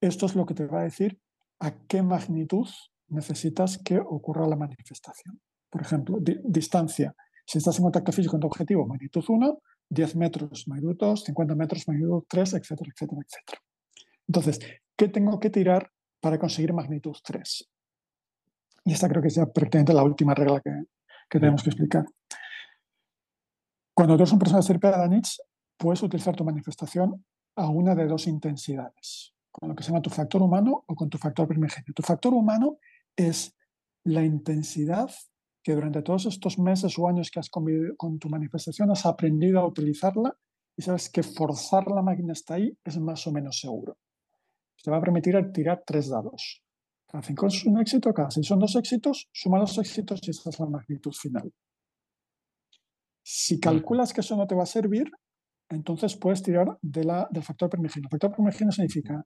esto es lo que te va a decir a qué magnitud necesitas que ocurra la manifestación. Por ejemplo, distancia. Si estás en contacto físico con tu objetivo, magnitud 1, 10 metros, magnitud 2, 50 metros, magnitud 3, etcétera, etcétera, etcétera. Entonces, ¿qué tengo que tirar para conseguir magnitud 3? Y esta creo que es ya prácticamente la última regla que, que tenemos que explicar. Cuando tú eres un personaje de Danich, puedes utilizar tu manifestación a una de dos intensidades, con lo que se llama tu factor humano o con tu factor primigenio. Tu factor humano es la intensidad que durante todos estos meses o años que has convivido con tu manifestación has aprendido a utilizarla y sabes que forzar la máquina hasta ahí es más o menos seguro. Te va a permitir tirar tres dados. Cada cinco es un éxito, cada seis son dos éxitos, suma los éxitos y esa es la magnitud final. Si calculas que eso no te va a servir, entonces puedes tirar de la, del factor primigenio. El factor primigenio significa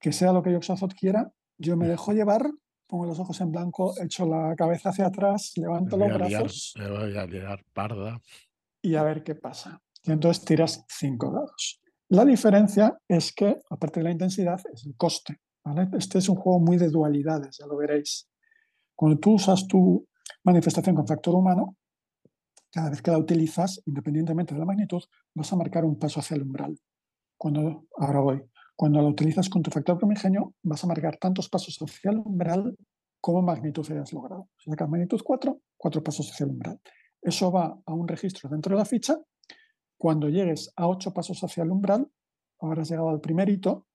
que sea lo que Yoxazot quiera, yo me dejo llevar, pongo los ojos en blanco, echo la cabeza hacia atrás, levanto los brazos. voy a llegar parda. Y a ver qué pasa. Y entonces tiras cinco dados. La diferencia es que, aparte de la intensidad, es el coste. Este es un juego muy de dualidades, ya lo veréis. Cuando tú usas tu manifestación con factor humano, cada vez que la utilizas, independientemente de la magnitud, vas a marcar un paso hacia el umbral. Cuando, ahora voy. Cuando la utilizas con tu factor primigenio, vas a marcar tantos pasos hacia el umbral como magnitud hayas logrado. Si sacas magnitud 4, cuatro pasos hacia el umbral. Eso va a un registro dentro de la ficha. Cuando llegues a 8 pasos hacia el umbral, habrás llegado al primer hito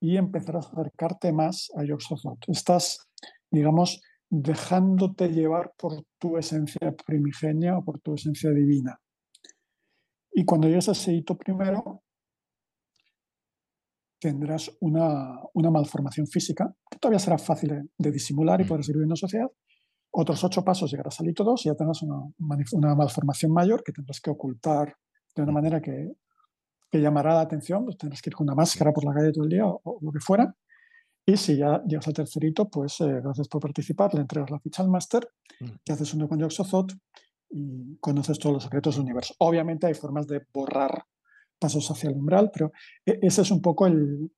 y empezarás a acercarte más a Yoxothot. Estás, digamos, dejándote llevar por tu esencia primigenia o por tu esencia divina. Y cuando llegues a ese hito primero, tendrás una, malformación física, que todavía será fácil de, disimular y poder servir en la sociedad. Otros ocho pasos llegarás al hito 2 y ya tendrás una, una malformación mayor que tendrás que ocultar de una manera que que llamará la atención, pues tendrás que ir con una máscara por la calle todo el día o, lo que fuera. Y si ya llegas al tercerito, pues eh, gracias por participar, le entregas la ficha al máster, mm. te haces uno con Yoxothot y conoces todos los secretos del universo. Obviamente hay formas de borrar pasos hacia el umbral, pero e, esa es un poco el,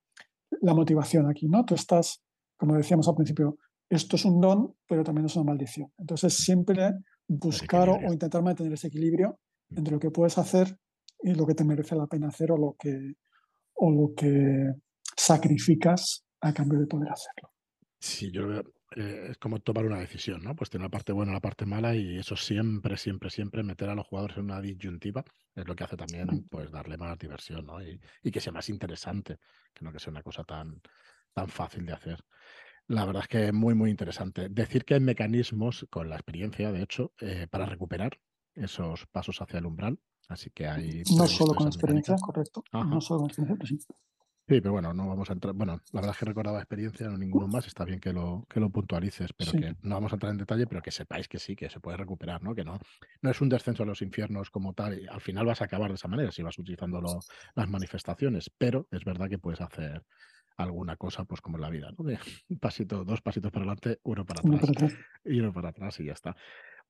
la motivación aquí, ¿no? Tú estás, como decíamos al principio, esto es un don, pero también es una maldición. Entonces siempre buscar o, o intentar mantener ese equilibrio mm. entre lo que puedes hacer y lo que te merece la pena hacer o lo que, o lo que sacrificas a cambio de poder hacerlo. Sí, yo veo, eh, es como tomar una decisión, ¿no? Pues tiene la parte buena y la parte mala y eso siempre, siempre, siempre meter a los jugadores en una disyuntiva es lo que hace también, pues, darle más diversión, ¿no? Y, que sea más interesante, que no que sea una cosa tan, tan fácil de hacer. La verdad es que es muy, muy interesante. Decir que hay mecanismos con la experiencia, de hecho, eh, para recuperar esos pasos hacia el umbral, Así que hay. No solo con experiencia, correcto. No solo con experiencia, pero sí. Sí, pero bueno, no vamos a entrar. Bueno, la verdad es que recordaba experiencia, no ninguno más. Está bien que lo, que lo puntualices, pero que no vamos a entrar en detalle, pero que sepáis que sí, que se puede recuperar, ¿no? Que no, no es un descenso a los infiernos como tal. Y al final vas a acabar de esa manera si vas utilizando las manifestaciones, pero es verdad que puedes hacer alguna cosa, pues como en la vida, ¿no? De *laughs* pasito, dos pasitos para adelante, uno para atrás, y uno para atrás y ya está.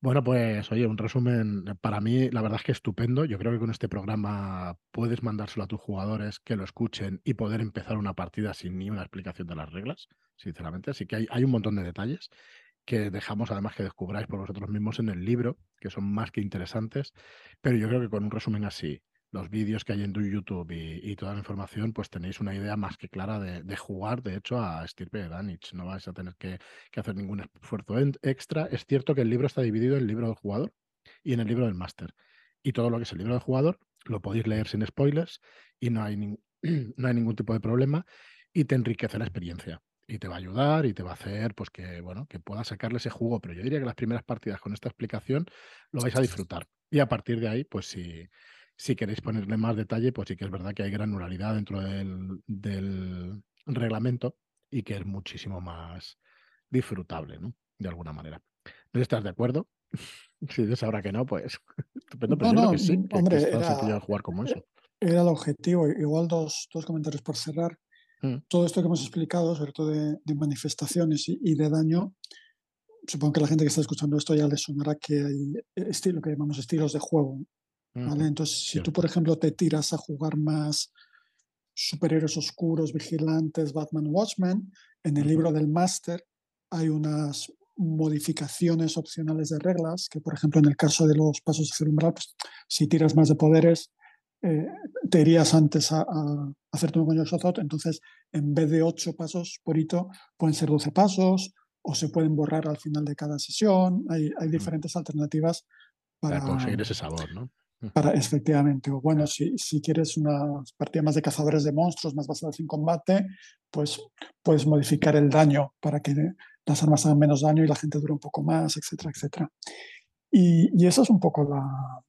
Bueno, pues oye, un resumen para mí, la verdad es que estupendo. Yo creo que con este programa puedes mandárselo a tus jugadores que lo escuchen y poder empezar una partida sin ni una explicación de las reglas, sinceramente. Así que hay, hay un montón de detalles que dejamos además que descubráis por vosotros mismos en el libro, que son más que interesantes. Pero yo creo que con un resumen así, los vídeos que hay en YouTube y, toda la información, pues tenéis una idea más que clara de, jugar, de hecho, a Stirpe de Danich. No vais a tener que, hacer ningún esfuerzo extra. Es cierto que el libro está dividido en el libro del jugador y en el libro del máster. Y todo lo que es el libro del jugador lo podéis leer sin spoilers y *clears throat* no hay, ningún tipo de problema y te enriquece la experiencia y te va a ayudar y te va a hacer pues que bueno que puedas sacarle ese jugo pero yo diría que las primeras partidas con esta explicación lo vais a disfrutar y a partir de ahí pues si Si queréis ponerle más detalle, pues sí que es verdad que hay granularidad dentro del, reglamento y que es muchísimo más disfrutable, ¿no? De alguna manera. ¿No estás de acuerdo? *laughs* si dices ahora que no, pues *laughs* estupendo, pero no, que sí, que, hombre, es tan sencillo jugar como eso. Era el objetivo. Igual dos, dos comentarios por cerrar. Mm. Todo esto que hemos explicado, sobre todo de, manifestaciones y, de daño, supongo que la gente que está escuchando esto ya le sonará que hay estilo que llamamos estilos de juego. ¿Vale? Entonces, si tú, por ejemplo, te tiras a jugar más superhéroes oscuros, vigilantes, Batman, Watchmen, en el libro del máster hay unas modificaciones opcionales de reglas, que por ejemplo en el caso de los pasos de umbral, pues, si tiras más de poderes, eh, te irías antes a, a hacerte un coño entonces en vez de ocho pasos por hito, pueden ser 12 pasos o se pueden borrar al final de cada sesión. Hay, hay diferentes alternativas para, conseguir ese sabor, ¿no? Para, efectivamente, o bueno, si, si, quieres una partida más de cazadores de monstruos, más basadas en combate, pues puedes modificar el daño para que las armas hagan menos daño y la gente dure un poco más, etcétera, etcétera. Y, y esa es un poco la,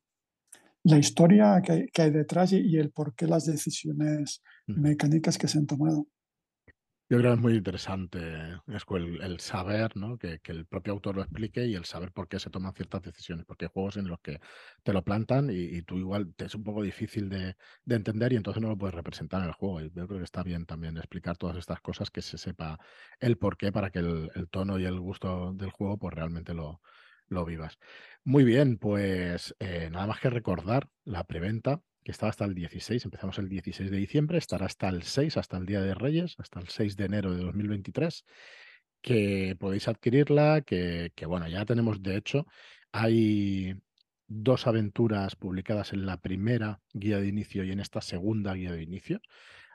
la historia que hay, detrás y, el por qué las decisiones mecánicas que se han tomado. Yo creo que es muy interesante el, saber. Que, el propio autor lo explique y el saber por qué se toman ciertas decisiones, porque hay juegos en los que te lo plantan y, tú igual te es un poco difícil de, entender y entonces no lo puedes representar en el juego. Yo creo que está bien también explicar todas estas cosas, que se sepa el por qué para que el, el tono y el gusto del juego pues realmente lo, lo vivas. Muy bien, pues eh, nada más que recordar la preventa que estaba hasta el 16, empezamos el 16 de diciembre, estará hasta el 6, hasta el Día de Reyes, hasta el 6 de enero de 2023, que podéis adquirirla, que, que bueno, ya tenemos, de hecho, hay dos aventuras publicadas en la primera guía de inicio y en esta segunda guía de inicio.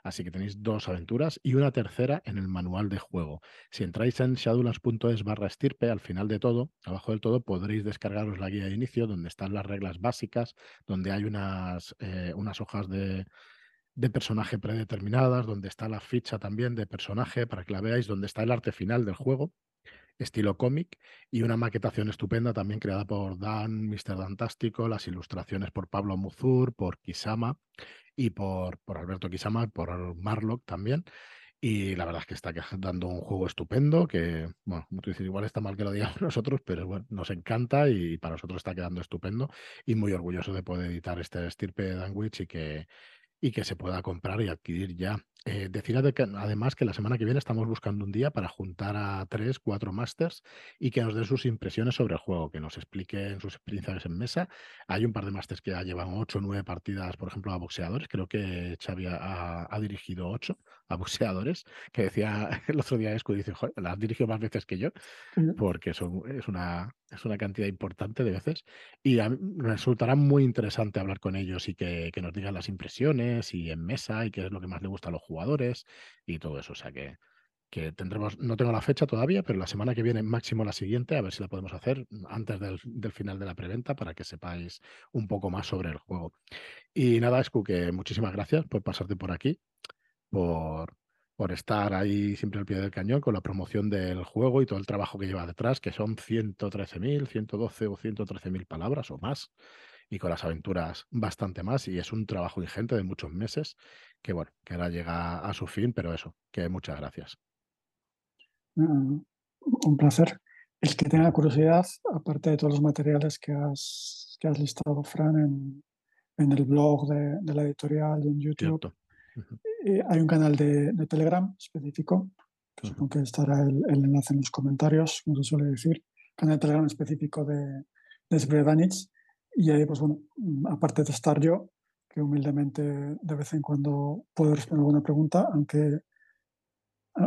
Así que tenéis dos aventuras y una tercera en el manual de juego. Si entráis en shadowlands.es barra estirpe, al final de todo, abajo del todo, podréis descargaros la guía de inicio donde están las reglas básicas, donde hay unas, eh, unas hojas de, de personaje predeterminadas, donde está la ficha también de personaje para que la veáis, donde está el arte final del juego, estilo cómic, y una maquetación estupenda también creada por Dan, Mr. Dantástico, las ilustraciones por Pablo Muzur, por Kisama y por, por Alberto Kisama, por Marlock también. Y la verdad es que está dando un juego estupendo, que, bueno, como tú igual está mal que lo digamos *laughs* nosotros, pero bueno, nos encanta y para nosotros está quedando estupendo y muy orgulloso de poder editar este estirpe de Danwich y que, y que se pueda comprar y adquirir ya. Eh, decir además que la semana que viene estamos buscando un día para juntar a tres, cuatro másters y que nos den sus impresiones sobre el juego, que nos expliquen sus experiencias en mesa. Hay un par de másters que ya llevan ocho o nueve partidas, por ejemplo, a boxeadores. Creo que Xavi ha, dirigido ocho a boxeadores, que decía *laughs* el otro día Escu, dice, Joder, las dirigido más veces que yo, porque son, es, una, es una cantidad importante de veces. Y resultará muy interesante hablar con ellos y que, que nos digan las impresiones y en mesa y qué es lo que más le gusta a los jugadores y todo eso. O sea que, que tendremos, no tengo la fecha todavía, pero la semana que viene, máximo la siguiente, a ver si la podemos hacer antes del, final de la preventa para que sepáis un poco más sobre el juego. Y nada, Escu, que muchísimas gracias por pasarte por aquí, por, por estar ahí siempre al pie del cañón con la promoción del juego y todo el trabajo que lleva detrás, que son 113.000, 112 o 113.000 palabras o más y con las aventuras bastante más. Y es un trabajo ingente de muchos meses que, bueno, que ahora llega a su fin, pero eso, que muchas gracias. Mm, un placer. El que tenga curiosidad, aparte de todos los materiales que has, que has listado, Fran, en, en el blog de, la editorial y en YouTube, eh, hay un canal de, Telegram específico, que supongo que estará el, enlace en los comentarios, como se suele decir, canal de Telegram específico de, de y ahí, pues bueno, mm, aparte de estar yo, que humildemente de vez en cuando puedo responder alguna pregunta, aunque,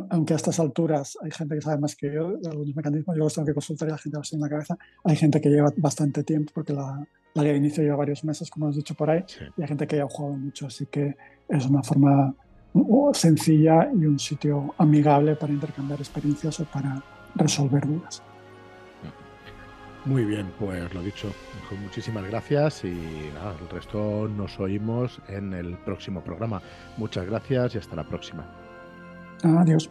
aunque a estas alturas hay gente que sabe más que yo de algunos mecanismos, yo los tengo que consultar y la gente así en la cabeza. Hay gente que lleva bastante tiempo, porque la, la guía de inicio lleva varios meses, como has dicho por ahí, y hay gente que ya ha jugado mucho, así que es una forma sencilla y un sitio amigable para intercambiar experiencias o para resolver dudas. Muy bien, pues lo dicho, muchísimas gracias y nada, el resto nos oímos en el próximo programa. Muchas gracias y hasta la próxima. Adiós.